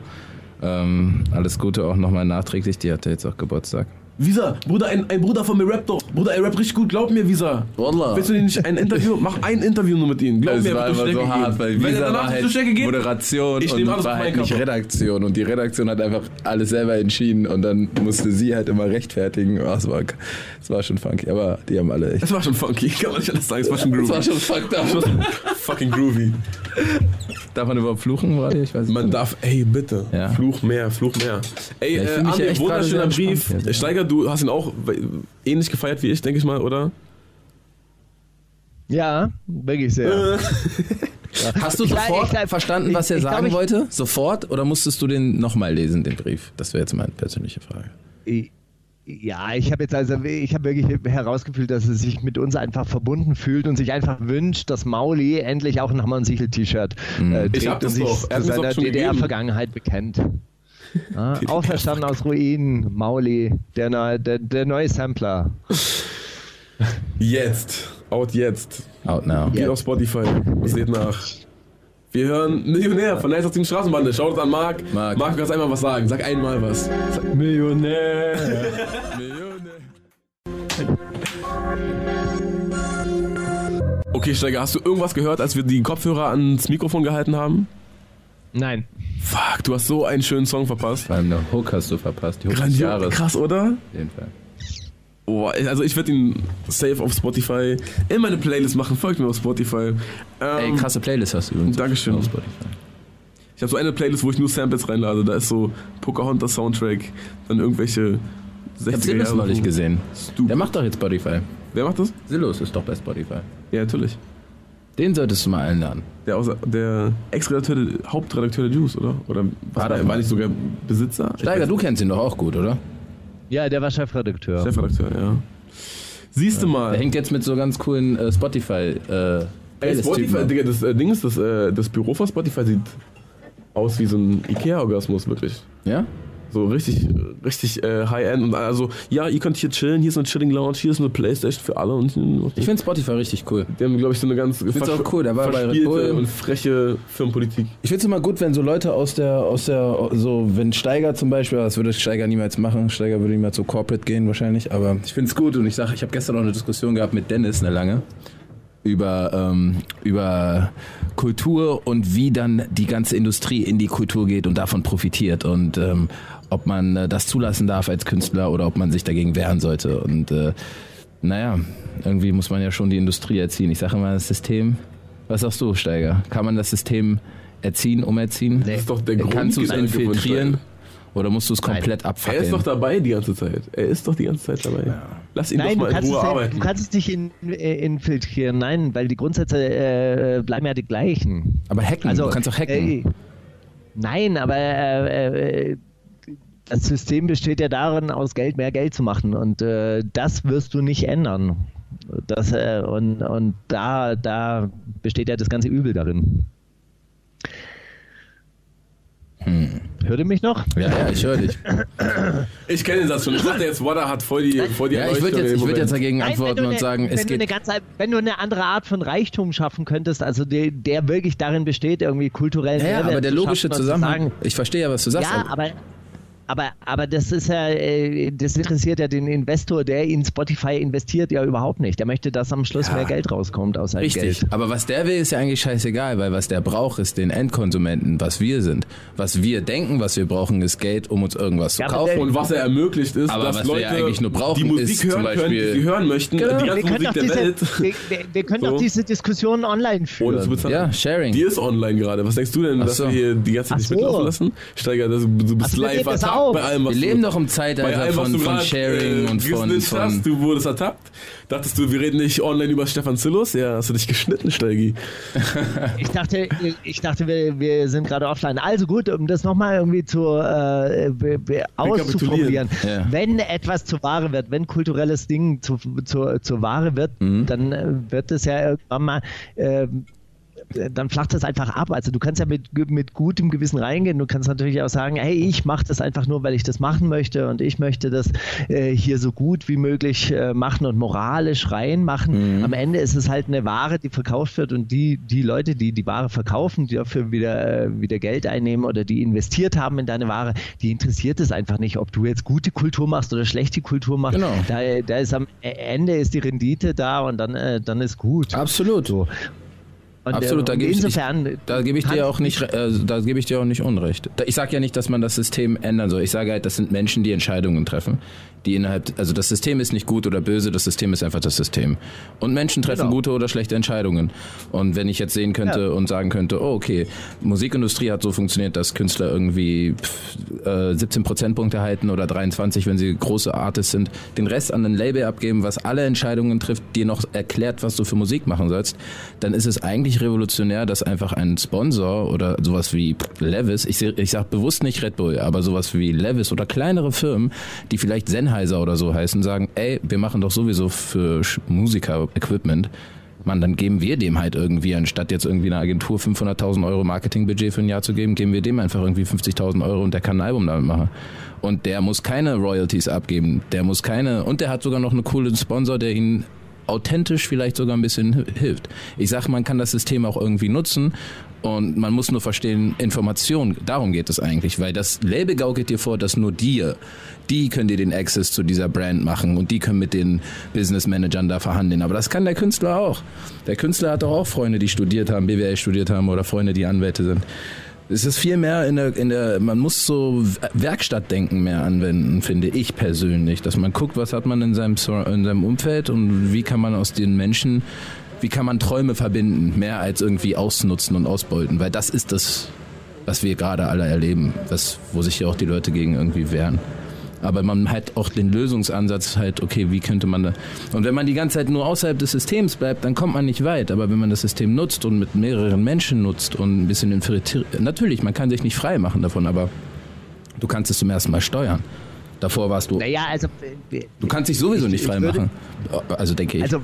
Speaker 8: Ähm, alles Gute auch nochmal nachträglich, die hatte jetzt auch Geburtstag.
Speaker 6: Visa, Bruder, ein, ein Bruder von mir rappt doch. Bruder, er rappt richtig gut, glaub mir, Visa.
Speaker 8: Wallah.
Speaker 6: Willst du nicht ein Interview? Mach ein Interview nur mit ihm. Glaub
Speaker 8: es
Speaker 6: mir,
Speaker 8: war immer so hart, weil
Speaker 6: Wenn
Speaker 8: Visa war halt Moderation
Speaker 6: ich
Speaker 8: und war halt nicht Redaktion. Und die Redaktion hat einfach alles selber entschieden und dann musste sie halt immer rechtfertigen. Oh, es, war, es war schon funky, aber die haben alle echt...
Speaker 6: Es war schon funky, kann man nicht alles sagen. Es war schon groovy.
Speaker 8: Es war schon fucked up.
Speaker 6: fucking groovy.
Speaker 8: Darf man überhaupt fluchen, Radi?
Speaker 6: Ich weiß nicht. Man darf, ey, bitte. Ja. Fluch mehr, Fluch mehr. Ey, ja, äh, Andi, wunderschöner Brief. Steiger, du hast ihn auch ähnlich gefeiert wie ich, denke ich mal, oder?
Speaker 7: Ja, wirklich sehr.
Speaker 8: Hast du sofort ich, ich, verstanden, was er ich, sagen wollte? Sofort? Oder musstest du den nochmal lesen, den Brief? Das wäre jetzt meine persönliche Frage.
Speaker 7: Ja, ich habe jetzt also, ich habe wirklich herausgefühlt, dass er sich mit uns einfach verbunden fühlt und sich einfach wünscht, dass Mauli endlich auch nochmal ein Sichel-T-Shirt
Speaker 6: mhm. äh, trägt
Speaker 7: und sich zu seiner DDR-Vergangenheit bekennt. Ja, auferstanden aus Ruinen, Mauli, der, der, der neue Sampler.
Speaker 6: Jetzt, out jetzt.
Speaker 8: Out now.
Speaker 6: Geht auf Spotify, seht nach. Wir hören Millionär von Nice aus dem Straßenbande. Schaut an Marc. Marc, Marc du kannst einmal was sagen. Sag einmal was. Sag
Speaker 8: Millionär.
Speaker 6: Millionär. Okay, Steiger, hast du irgendwas gehört, als wir die Kopfhörer ans Mikrofon gehalten haben?
Speaker 7: Nein.
Speaker 6: Fuck, du hast so einen schönen Song verpasst.
Speaker 8: Vor allem eine Hook hast du verpasst. Die Hook
Speaker 6: Grandios, des Jahres. Krass, oder?
Speaker 8: Auf jeden Fall.
Speaker 6: Oh, also ich werde ihn safe auf Spotify in meine Playlist machen. Folgt mir auf Spotify.
Speaker 8: Ähm, Ey, krasse Playlist hast du übrigens.
Speaker 6: Dankeschön. Auf Spotify. Ich habe so eine Playlist, wo ich nur Samples reinlade. Da ist so Pocahontas Soundtrack, dann irgendwelche
Speaker 8: 60er Ich hab Silos neulich gesehen. Stupid. Der macht doch jetzt Spotify.
Speaker 6: Wer macht das?
Speaker 8: Silos ist doch bei Spotify.
Speaker 6: Ja, natürlich.
Speaker 8: Den solltest du mal einladen.
Speaker 6: Der, der Ex-Redakteur, Hauptredakteur der Juice, oder? Oder war, der, war nicht sogar Besitzer?
Speaker 8: Steiger, du kennst ihn doch auch gut, oder?
Speaker 7: Ja, der war Chefredakteur.
Speaker 6: Chefredakteur, ja. Siehst du mal.
Speaker 8: Der hängt jetzt mit so ganz coolen äh, Spotify. Äh,
Speaker 6: Ey, Spotify, Digga, das äh, Ding ist, das, äh, das Büro von Spotify sieht aus wie so ein Ikea-Orgasmus, wirklich.
Speaker 8: Ja?
Speaker 6: So richtig, richtig äh, High-End und also, ja, ihr könnt hier chillen, hier ist eine Chilling Lounge, hier ist eine Playstation für alle und
Speaker 8: Ich finde Spotify richtig cool.
Speaker 6: die haben, glaube ich, so eine ganz
Speaker 8: find's auch cool, der war bei Red Bull.
Speaker 6: und freche Firmenpolitik.
Speaker 8: Ich finde es immer gut, wenn so Leute aus der, aus der, so, wenn Steiger zum Beispiel, das würde Steiger niemals machen, Steiger würde niemals so corporate gehen wahrscheinlich, aber ich finde es gut und ich sage, ich habe gestern auch eine Diskussion gehabt mit Dennis, eine lange, über, ähm, über Kultur und wie dann die ganze Industrie in die Kultur geht und davon profitiert und ähm, ob man äh, das zulassen darf als Künstler oder ob man sich dagegen wehren sollte und äh, naja, irgendwie muss man ja schon die Industrie erziehen. Ich sage immer, das System, was sagst du, Steiger? Kann man das System erziehen, umerziehen?
Speaker 6: Das ist doch der Grund.
Speaker 8: Kannst du es infiltrieren? Oder musst du es komplett
Speaker 6: Er
Speaker 8: abfackeln?
Speaker 6: ist doch dabei die ganze Zeit. Er ist doch die ganze Zeit dabei. Lass ihn
Speaker 7: Nein,
Speaker 6: doch
Speaker 7: du
Speaker 6: mal in
Speaker 7: kannst,
Speaker 6: Ruhe
Speaker 7: es,
Speaker 6: arbeiten.
Speaker 7: du kannst es nicht in, äh, infiltrieren. Nein, weil die Grundsätze äh, bleiben ja die gleichen.
Speaker 8: Aber hacken, du kannst doch hacken.
Speaker 7: Äh, nein, aber äh, äh, das System besteht ja darin, aus Geld mehr Geld zu machen. Und äh, das wirst du nicht ändern. Das, äh, und und da, da besteht ja das ganze Übel darin. Hört ihr mich noch?
Speaker 8: ja, ja, ich höre dich.
Speaker 6: Ich kenne den Satz schon. Ich dachte jetzt, Wada hat voll die, voll die
Speaker 8: Ja, ich würde jetzt, ich würd jetzt dagegen
Speaker 7: Nein,
Speaker 8: antworten
Speaker 7: du
Speaker 8: und
Speaker 7: eine-
Speaker 8: sagen,
Speaker 7: wenn
Speaker 8: es
Speaker 7: du, eine
Speaker 8: geht.
Speaker 7: ganz, wenn du eine andere Art von Reichtum schaffen könntest, also der, der wirklich darin besteht, irgendwie kulturellen
Speaker 8: Ja, ja,
Speaker 7: Mehrwert
Speaker 8: aber der
Speaker 7: zu
Speaker 8: logische
Speaker 7: zu
Speaker 8: Zusammenhang.
Speaker 7: sagen,
Speaker 8: Ich verstehe ja, was du sagst.
Speaker 7: Ja, aber, aber, aber das ist ja, äh, das interessiert ja den Investor, der in Spotify investiert, ja überhaupt nicht. Der möchte, dass am Schluss mehr Geld rauskommt aus seinem
Speaker 8: Richtig,
Speaker 7: Geld.
Speaker 8: aber was der will, ist ja eigentlich scheißegal, weil was der braucht, ist den Endkonsumenten, was wir sind. Was wir denken, was wir brauchen, ist Geld, um uns irgendwas zu
Speaker 7: Ja, aber
Speaker 8: kaufen.
Speaker 7: der-
Speaker 6: Und was er ermöglicht ist,
Speaker 8: Aber
Speaker 6: dass
Speaker 8: was wir
Speaker 6: Leute
Speaker 8: ja eigentlich nur brauchen,
Speaker 6: die Musik
Speaker 8: ist
Speaker 6: hören
Speaker 8: zum
Speaker 6: können,
Speaker 8: Beispiel-
Speaker 6: die sie hören möchten.
Speaker 8: Genau.
Speaker 6: Die ganze
Speaker 7: können,
Speaker 6: Musik
Speaker 7: doch
Speaker 6: der
Speaker 7: diese,
Speaker 6: Welt.
Speaker 7: wir, wir, können
Speaker 6: So.
Speaker 7: doch diese Diskussion online
Speaker 6: Ohne
Speaker 7: führen.
Speaker 6: zu bezahlen.
Speaker 8: Ja, Sharing.
Speaker 6: Die ist online gerade. Was denkst du denn,
Speaker 8: Ach
Speaker 6: dass
Speaker 8: so.
Speaker 6: wir hier die ganze Zeit nicht
Speaker 7: so.
Speaker 6: mitlaufen lassen? Steiger, du bist
Speaker 7: wir
Speaker 6: live
Speaker 7: auf.
Speaker 6: bei allem, was
Speaker 8: wir
Speaker 6: du,
Speaker 8: leben doch im Zeitalter
Speaker 6: allem,
Speaker 8: von, von
Speaker 6: grad,
Speaker 8: Sharing
Speaker 6: äh,
Speaker 8: und von,
Speaker 6: gesnitcht hast.
Speaker 8: von
Speaker 6: Du wurdest ertappt. Dachtest du, wir reden nicht online über Stefan Zillus? Ja, hast du dich geschnitten, Steigi.
Speaker 7: Ich dachte, ich dachte wir, wir sind gerade offline. Also gut, um das nochmal irgendwie zu äh, auszuformulieren.
Speaker 8: Ja.
Speaker 7: Wenn etwas zur Ware wird, wenn kulturelles Ding zu, zur, zur Ware wird,
Speaker 8: Mhm.
Speaker 7: dann äh, wird es ja irgendwann mal. ähm, dann flacht das einfach ab. Also du kannst ja mit, mit gutem Gewissen reingehen. Du kannst natürlich auch sagen, hey, ich mache das einfach nur, weil ich das machen möchte und ich möchte das äh, hier so gut wie möglich äh, machen und moralisch reinmachen. Am Ende ist es halt eine Ware, die verkauft wird und die, die Leute, die die Ware verkaufen, die dafür wieder, äh, wieder Geld einnehmen oder die investiert haben in deine Ware, die interessiert es einfach nicht, ob du jetzt gute Kultur machst oder schlechte Kultur machst.
Speaker 8: Genau.
Speaker 7: Da, da ist am Ende ist die Rendite da und dann, äh, dann ist gut.
Speaker 8: Absolut.
Speaker 7: So. Und,
Speaker 8: Absolut, da gebe ich, ich, da gebe ich dir auch nicht, äh, da gebe ich dir auch nicht Unrecht. Ich sage ja nicht, dass man das System ändern soll. Ich sage halt, das sind Menschen, die Entscheidungen treffen, die innerhalb, also das System ist nicht gut oder böse, das System ist einfach das System. Und Menschen treffen
Speaker 7: Genau.
Speaker 8: gute oder schlechte Entscheidungen. Und wenn ich jetzt sehen könnte
Speaker 7: Ja.
Speaker 8: und sagen könnte, oh okay, Musikindustrie hat so funktioniert, dass Künstler irgendwie pff, äh, 17 Prozentpunkte erhalten oder 23, wenn sie große Artists sind, den Rest an ein Label abgeben, was alle Entscheidungen trifft, dir noch erklärt, was du für Musik machen sollst, dann ist es eigentlich revolutionär, dass einfach ein Sponsor oder sowas wie Levis, ich, ich sag bewusst nicht Red Bull, aber sowas wie Levis oder kleinere Firmen, die vielleicht Sennheiser oder so heißen, sagen, ey, wir machen doch sowieso für Musiker Equipment. Mann, dann geben wir dem halt irgendwie, anstatt jetzt irgendwie einer Agentur 500.000 Euro Marketingbudget für ein Jahr zu geben, geben wir dem einfach irgendwie 50.000 Euro und der kann ein Album damit machen. Und der muss keine Royalties abgeben, der muss keine, und der hat sogar noch einen coolen Sponsor, der ihn authentisch vielleicht sogar ein bisschen hi- hilft. Ich sag, man kann das System auch irgendwie nutzen und man muss nur verstehen, Information, darum geht es eigentlich, weil das Label gaukelt dir vor, dass nur dir, die können dir den Access zu dieser Brand machen und die können mit den Business Managern da verhandeln. Aber das kann der Künstler auch. Der Künstler hat doch auch Freunde, die studiert haben, BWL studiert haben oder Freunde, die Anwälte sind. Es ist viel mehr in der, in der, man muss so Werkstattdenken mehr anwenden, finde ich persönlich. Dass man guckt, was hat man in seinem, in seinem Umfeld und wie kann man aus den Menschen, wie kann man Träume verbinden, mehr als irgendwie ausnutzen und ausbeuten. Weil das ist das, was wir gerade alle erleben, was, wo sich ja auch die Leute gegen irgendwie wehren. Aber man hat auch den Lösungsansatz halt, okay, wie könnte man da. Und wenn man die ganze Zeit nur außerhalb des Systems bleibt, dann kommt man nicht weit. Aber wenn man das System nutzt und mit mehreren Menschen nutzt und ein bisschen infiltriert, natürlich, man kann sich nicht frei machen davon, aber du kannst es zum ersten Mal steuern. Davor warst du.
Speaker 7: naja, also. äh,
Speaker 8: Du kannst dich sowieso
Speaker 7: ich-
Speaker 8: nicht
Speaker 7: ich
Speaker 8: frei
Speaker 7: würde-
Speaker 8: machen. Also denke ich.
Speaker 7: Also,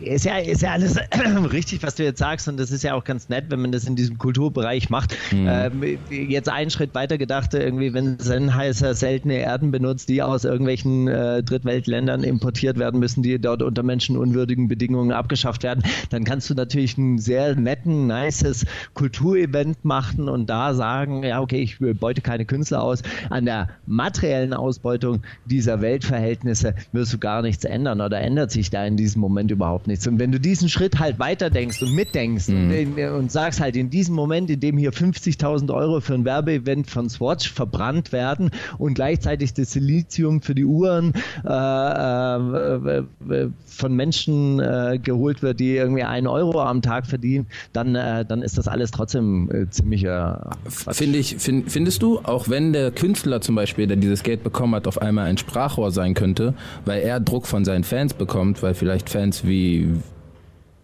Speaker 7: ist ja, ist ja alles richtig, was du jetzt sagst, und das ist ja auch ganz nett, wenn man das in diesem Kulturbereich macht. Mhm. Ähm, jetzt einen Schritt weiter gedacht, irgendwie, wenn Sennheiser seltene Erden benutzt, die aus irgendwelchen äh, Drittweltländern importiert werden müssen, die dort unter menschenunwürdigen Bedingungen abgeschafft werden, dann kannst du natürlich ein sehr netten, nices Kulturevent machen und da sagen, ja, okay, ich beute keine Künstler aus. An der materiellen Ausbeutung dieser Weltverhältnisse wirst du gar nichts ändern oder ändert sich da in diesem Moment überhaupt nichts. Und wenn du diesen Schritt halt weiterdenkst und mitdenkst mhm. und, und, sagst halt in diesem Moment, in dem hier 50.000 Euro für ein Werbeevent von Swatch verbrannt werden und gleichzeitig das Silizium für die Uhren äh, äh, äh von Menschen äh, geholt wird, die irgendwie einen Euro am Tag verdienen, dann, äh, dann ist das alles trotzdem äh, ziemlicher.
Speaker 8: Finde ich, find, findest du, auch wenn der Künstler zum Beispiel, der dieses Geld bekommen hat, auf einmal ein Sprachrohr sein könnte, weil er Druck von seinen Fans bekommt, weil vielleicht Fans wie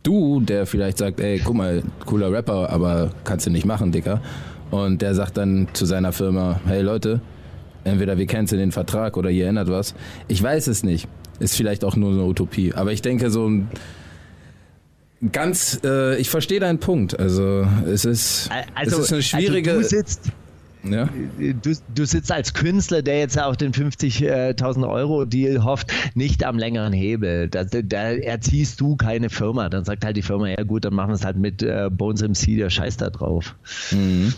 Speaker 8: du, der vielleicht sagt, ey, guck mal, cooler Rapper, aber kannst du nicht machen, Dicker. Und der sagt dann zu seiner Firma, hey Leute, entweder wir canceln den Vertrag oder ihr ändert was. Ich weiß es nicht. Ist vielleicht auch nur eine Utopie. Aber ich denke so ein ganz, äh, ich verstehe deinen Punkt. Also es ist, also, es ist eine schwierige.
Speaker 7: Also du sitzt, ja. Du, du sitzt als Künstler, der jetzt auf den 50.000 Euro Deal hofft, nicht am längeren Hebel. Da, da erziehst du keine Firma. Dann sagt halt die Firma, ja gut, dann machen wir es halt mit äh, Bones MC, der scheißt da drauf. Mhm.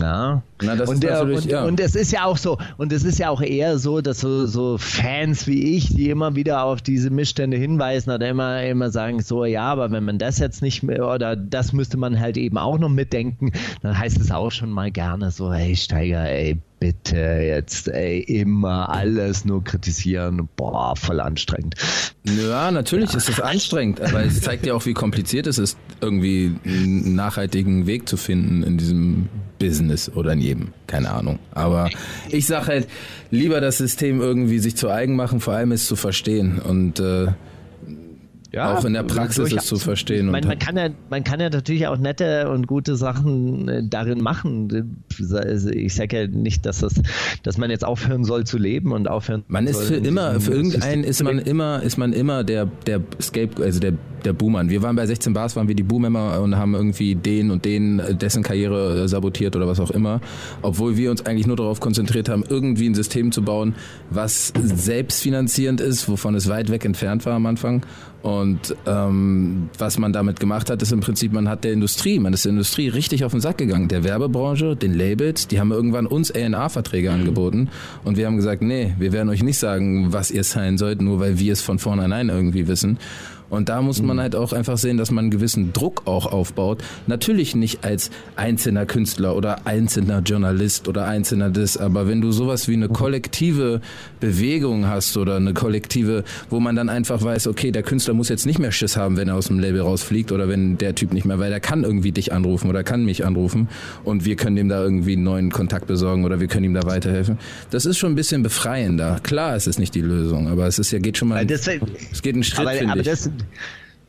Speaker 7: Ja. Na, das und, ist natürlich, und, ja. und es ist ja auch so, und es ist ja auch eher so, dass so, so Fans wie ich, die immer wieder auf diese Missstände hinweisen oder immer, immer sagen, so ja, aber wenn man das jetzt nicht mehr, oder das müsste man halt eben auch noch mitdenken, dann heißt es auch schon mal gerne so, hey Steiger, ey, bitte jetzt ey, immer alles nur kritisieren. Boah, voll anstrengend.
Speaker 8: Ja, natürlich ja. ist es anstrengend, aber es zeigt ja auch, wie kompliziert es ist, irgendwie einen nachhaltigen Weg zu finden in diesem Business oder in jedem, keine Ahnung. Aber ich sage halt, lieber das System irgendwie sich zu eigen machen, vor allem es zu verstehen und äh, ja, auch in der Praxis es zu verstehen.
Speaker 7: Man, man, kann ja, man kann ja natürlich auch nette und gute Sachen äh, darin machen. Ich sage ja nicht, dass, das, dass man jetzt aufhören soll zu leben und aufhören
Speaker 8: Man ist für immer, für irgendeinen ist man immer, ist man immer der, der Scape, also der der Boomern. Wir waren bei 16 Bars, waren wir die Boomer und haben irgendwie den und den, dessen Karriere äh, sabotiert oder was auch immer. Obwohl wir uns eigentlich nur darauf konzentriert haben, irgendwie ein System zu bauen, was selbstfinanzierend ist, wovon es weit weg entfernt war am Anfang. Und ähm, was man damit gemacht hat, ist im Prinzip, man hat der Industrie, man ist der Industrie richtig auf den Sack gegangen. Der Werbebranche, den Labels, die haben irgendwann uns A&R-Verträge angeboten und wir haben gesagt, nee, wir werden euch nicht sagen, was ihr sein sollt, nur weil wir es von vornherein irgendwie wissen. Und da muss man mhm. halt auch einfach sehen, dass man einen gewissen Druck auch aufbaut. Natürlich nicht als einzelner Künstler oder einzelner Journalist oder einzelner das, aber wenn du sowas wie eine kollektive Bewegung hast oder eine kollektive, wo man dann einfach weiß, okay, der Künstler muss jetzt nicht mehr Schiss haben, wenn er aus dem Label rausfliegt oder wenn der Typ nicht mehr, weil er kann irgendwie dich anrufen oder kann mich anrufen und wir können dem da irgendwie einen neuen Kontakt besorgen oder wir können ihm da weiterhelfen. Das ist schon ein bisschen befreiender. Klar, es ist nicht die Lösung, aber es ist ja geht schon mal, das, es geht einen Schritt, finde ich. Das,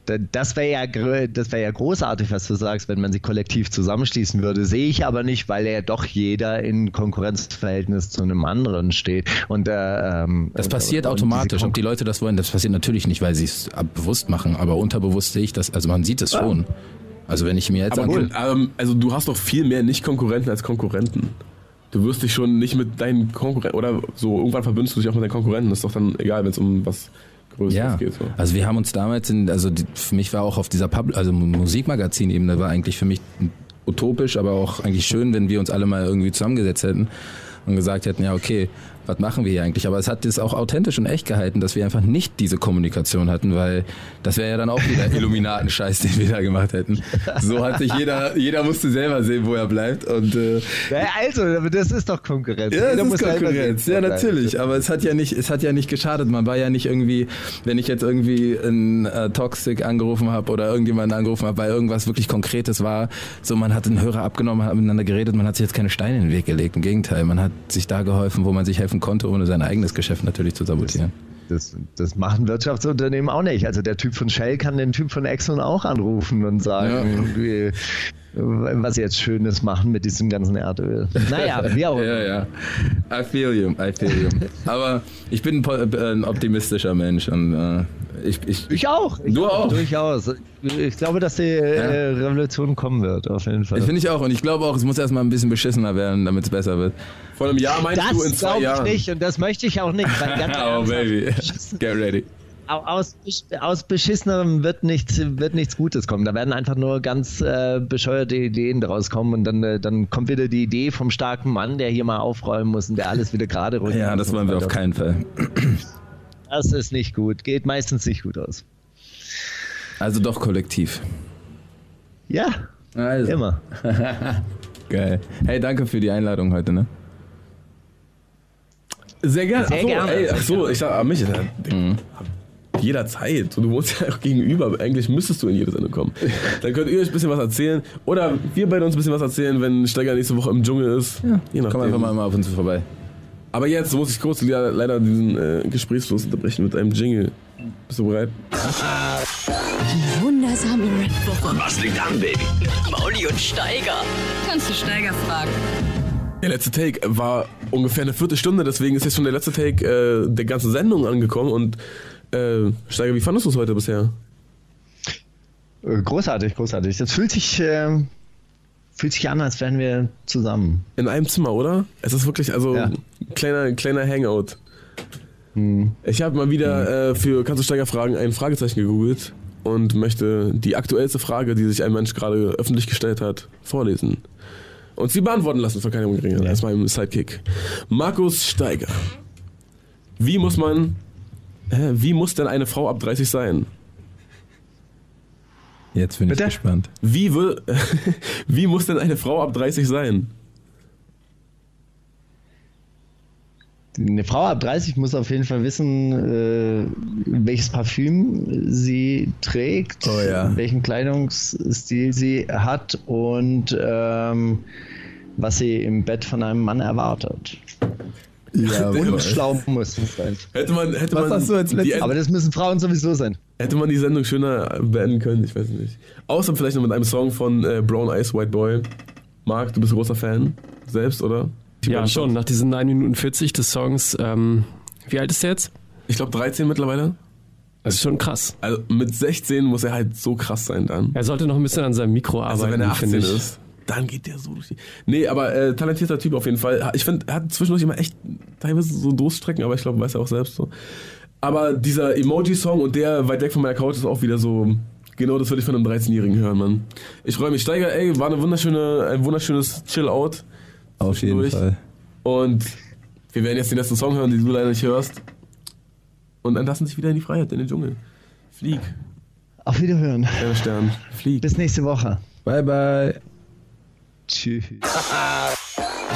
Speaker 7: das wäre ja, das wäre ja großartig, was du sagst, wenn man sich kollektiv zusammenschließen würde. Sehe ich aber nicht, weil ja doch jeder in Konkurrenzverhältnis zu einem anderen steht. Und äh, ähm,
Speaker 8: das passiert und, automatisch. Ob die Leute das wollen, das passiert natürlich nicht, weil sie es bewusst machen. Aber unterbewusst sehe ich das. Also man sieht es ja. schon. Also wenn ich mir jetzt
Speaker 6: aber gut, ähm, also du hast doch viel mehr Nicht-Konkurrenten als Konkurrenten. Du wirst dich schon nicht mit deinen Konkurrenten oder so irgendwann verbündest du dich auch mit deinen Konkurrenten. Das ist doch dann egal, wenn es um was Größeres
Speaker 8: ja. geht. So. Also wir haben uns damals, in, also die, für mich war auch auf dieser Pub, also Musikmagazin-Ebene war eigentlich für mich utopisch, aber auch eigentlich schön, wenn wir uns alle mal irgendwie zusammengesetzt hätten und gesagt hätten, ja okay, was machen wir hier eigentlich? Aber es hat es auch authentisch und echt gehalten, dass wir einfach nicht diese Kommunikation hatten, weil das wäre ja dann auch wieder Illuminaten-Scheiß, den wir da gemacht hätten. So hat sich jeder, jeder musste selber sehen, wo er bleibt. Und, äh,
Speaker 7: also, das ist doch Konkurrenz.
Speaker 8: Ja, das ist Konkurrenz. Ja, natürlich. Aber es hat ja nicht, es hat ja nicht geschadet. Man war ja nicht irgendwie, wenn ich jetzt irgendwie ein äh, Toxic angerufen habe oder irgendjemanden angerufen habe, weil irgendwas wirklich Konkretes war, so man hat den Hörer abgenommen, hat miteinander geredet, man hat sich jetzt keine Steine in den Weg gelegt. Im Gegenteil, man hat sich da geholfen, wo man sich helfen helfen konnte, ohne sein eigenes Geschäft natürlich zu sabotieren.
Speaker 7: Das, das, machen Wirtschaftsunternehmen auch nicht. Also der Typ von Shell kann den Typ von Exxon auch anrufen und sagen, ja. was sie jetzt Schönes machen mit diesem ganzen Erdöl.
Speaker 8: Naja, wie auch ja, ja. I feel you, I feel you. Aber ich bin ein optimistischer Mensch und äh, ich, ich,
Speaker 7: Ich auch. Ich
Speaker 8: Du auch?
Speaker 7: Durchaus. Ich glaube, dass die äh, Revolution kommen wird, auf jeden Fall.
Speaker 8: ich finde ich auch. Und ich glaube auch, es muss erstmal ein bisschen beschissener werden, damit es besser wird.
Speaker 6: Vor einem Jahr meinst du in
Speaker 7: das
Speaker 6: zwei
Speaker 7: glaube ich
Speaker 6: Jahren.
Speaker 7: nicht und das möchte ich auch nicht. Weil ganz
Speaker 8: oh, baby. Get ready.
Speaker 7: au- aus, aus Beschissenerem wird nichts, wird nichts Gutes kommen. Da werden einfach nur ganz äh, bescheuerte Ideen draus kommen und dann, äh, dann kommt wieder die Idee vom starken Mann, der hier mal aufräumen muss und der alles wieder gerade rückt.
Speaker 8: Ja, das wollen wir auf keinen Fall.
Speaker 7: Das ist nicht gut. Geht meistens nicht gut aus.
Speaker 8: Also doch kollektiv.
Speaker 7: Ja,
Speaker 8: Also.
Speaker 7: immer.
Speaker 8: Geil. Hey, danke für die Einladung heute, ne?
Speaker 6: Sehr gerne.
Speaker 7: Sehr
Speaker 6: ach so,
Speaker 7: gerne.
Speaker 6: Ey, ach so, ich sag, ah, mich, mhm. jederzeit. Du wohnst ja auch gegenüber. Eigentlich müsstest du in jede Sendung kommen. Dann könnt ihr euch ein bisschen was erzählen. Oder wir beide uns ein bisschen was erzählen, wenn Steiger nächste Woche im Dschungel ist. Ja, Je nachdem.
Speaker 8: Komm einfach mal, mal auf uns vorbei.
Speaker 6: Aber jetzt muss ich kurz leider, diesen äh, Gesprächsfluss unterbrechen mit einem Jingle. Bist du bereit?
Speaker 3: Die wundersame Rap-Woche.
Speaker 1: Was liegt an, Baby?
Speaker 3: Mauli und Steiger. Kannst du Steiger fragen?
Speaker 6: Der letzte Take war ungefähr eine Viertelstunde, deswegen ist jetzt schon der letzte Take äh, der ganzen Sendung angekommen. Und äh, Steiger, wie fandest du es heute bisher?
Speaker 7: Äh, Großartig, großartig. Das fühlt sich, äh, fühlt sich an, als wären wir zusammen.
Speaker 6: In einem Zimmer, oder? Es ist wirklich, also
Speaker 7: Ja.
Speaker 6: kleiner, kleiner Hangout. Ich habe mal wieder äh, für Kannst du Steiger fragen ein Fragezeichen gegoogelt und möchte die aktuellste Frage, die sich ein Mensch gerade öffentlich gestellt hat, vorlesen. Und sie beantworten lassen von keinem geringeren als meinem Sidekick. Markus Steiger. Wie muss man, hä, wie muss denn eine Frau ab 30 sein?
Speaker 8: Jetzt bin ich
Speaker 7: Bitte?
Speaker 8: gespannt.
Speaker 6: Wie, will, wie muss denn eine Frau ab 30 sein?
Speaker 7: Eine Frau ab 30 muss auf jeden Fall wissen, äh, welches Parfüm sie trägt,
Speaker 8: Oh ja.
Speaker 7: welchen Kleidungsstil sie hat und ähm, was sie im Bett von einem Mann erwartet.
Speaker 8: Ja,
Speaker 7: Und schlau muss es sein.
Speaker 6: Hätte man, hätte
Speaker 8: Was
Speaker 6: man
Speaker 8: hast du als
Speaker 6: die
Speaker 8: letztes?
Speaker 7: Aber das müssen Frauen sowieso sein.
Speaker 6: Hätte man die Sendung schöner beenden können, ich weiß nicht. Außer vielleicht noch mit einem Song von äh, Brown Eyes White Boy. Marc, du bist ein großer Fan selbst, oder? Die
Speaker 10: Ja, schon. Nach diesen 9 Minuten 40 des Songs. Ähm, wie alt ist der jetzt?
Speaker 6: Ich glaube 13 mittlerweile.
Speaker 10: Das ist schon krass.
Speaker 6: Also mit 16 muss er halt so krass sein dann.
Speaker 10: Er sollte noch ein bisschen an seinem Mikro arbeiten.
Speaker 6: Also wenn er 18
Speaker 10: finde ich.
Speaker 6: ist, dann geht der so durch die... Nee, aber äh, talentierter Typ auf jeden Fall. Ich finde, er hat zwischendurch immer echt teilweise so Durststrecken, aber ich glaube, weiß er auch selbst so. Aber dieser Emoji-Song und der weit weg von meiner Couch ist auch wieder so... Genau das würde ich von einem 13-Jährigen hören, Mann. Ich freue mich. Steiger, ey, war eine wunderschöne, ein wunderschönes Chill-Out.
Speaker 8: Auf jeden. Fall.
Speaker 6: Und wir werden jetzt den letzten Song hören, den du leider nicht hörst. Und entlassen sich wieder in die Freiheit, in den Dschungel. Flieg,
Speaker 7: Auf Wiederhören.
Speaker 6: kleiner Stern. Flieg.
Speaker 7: Bis nächste Woche.
Speaker 8: Bye, bye.
Speaker 7: Tschüss.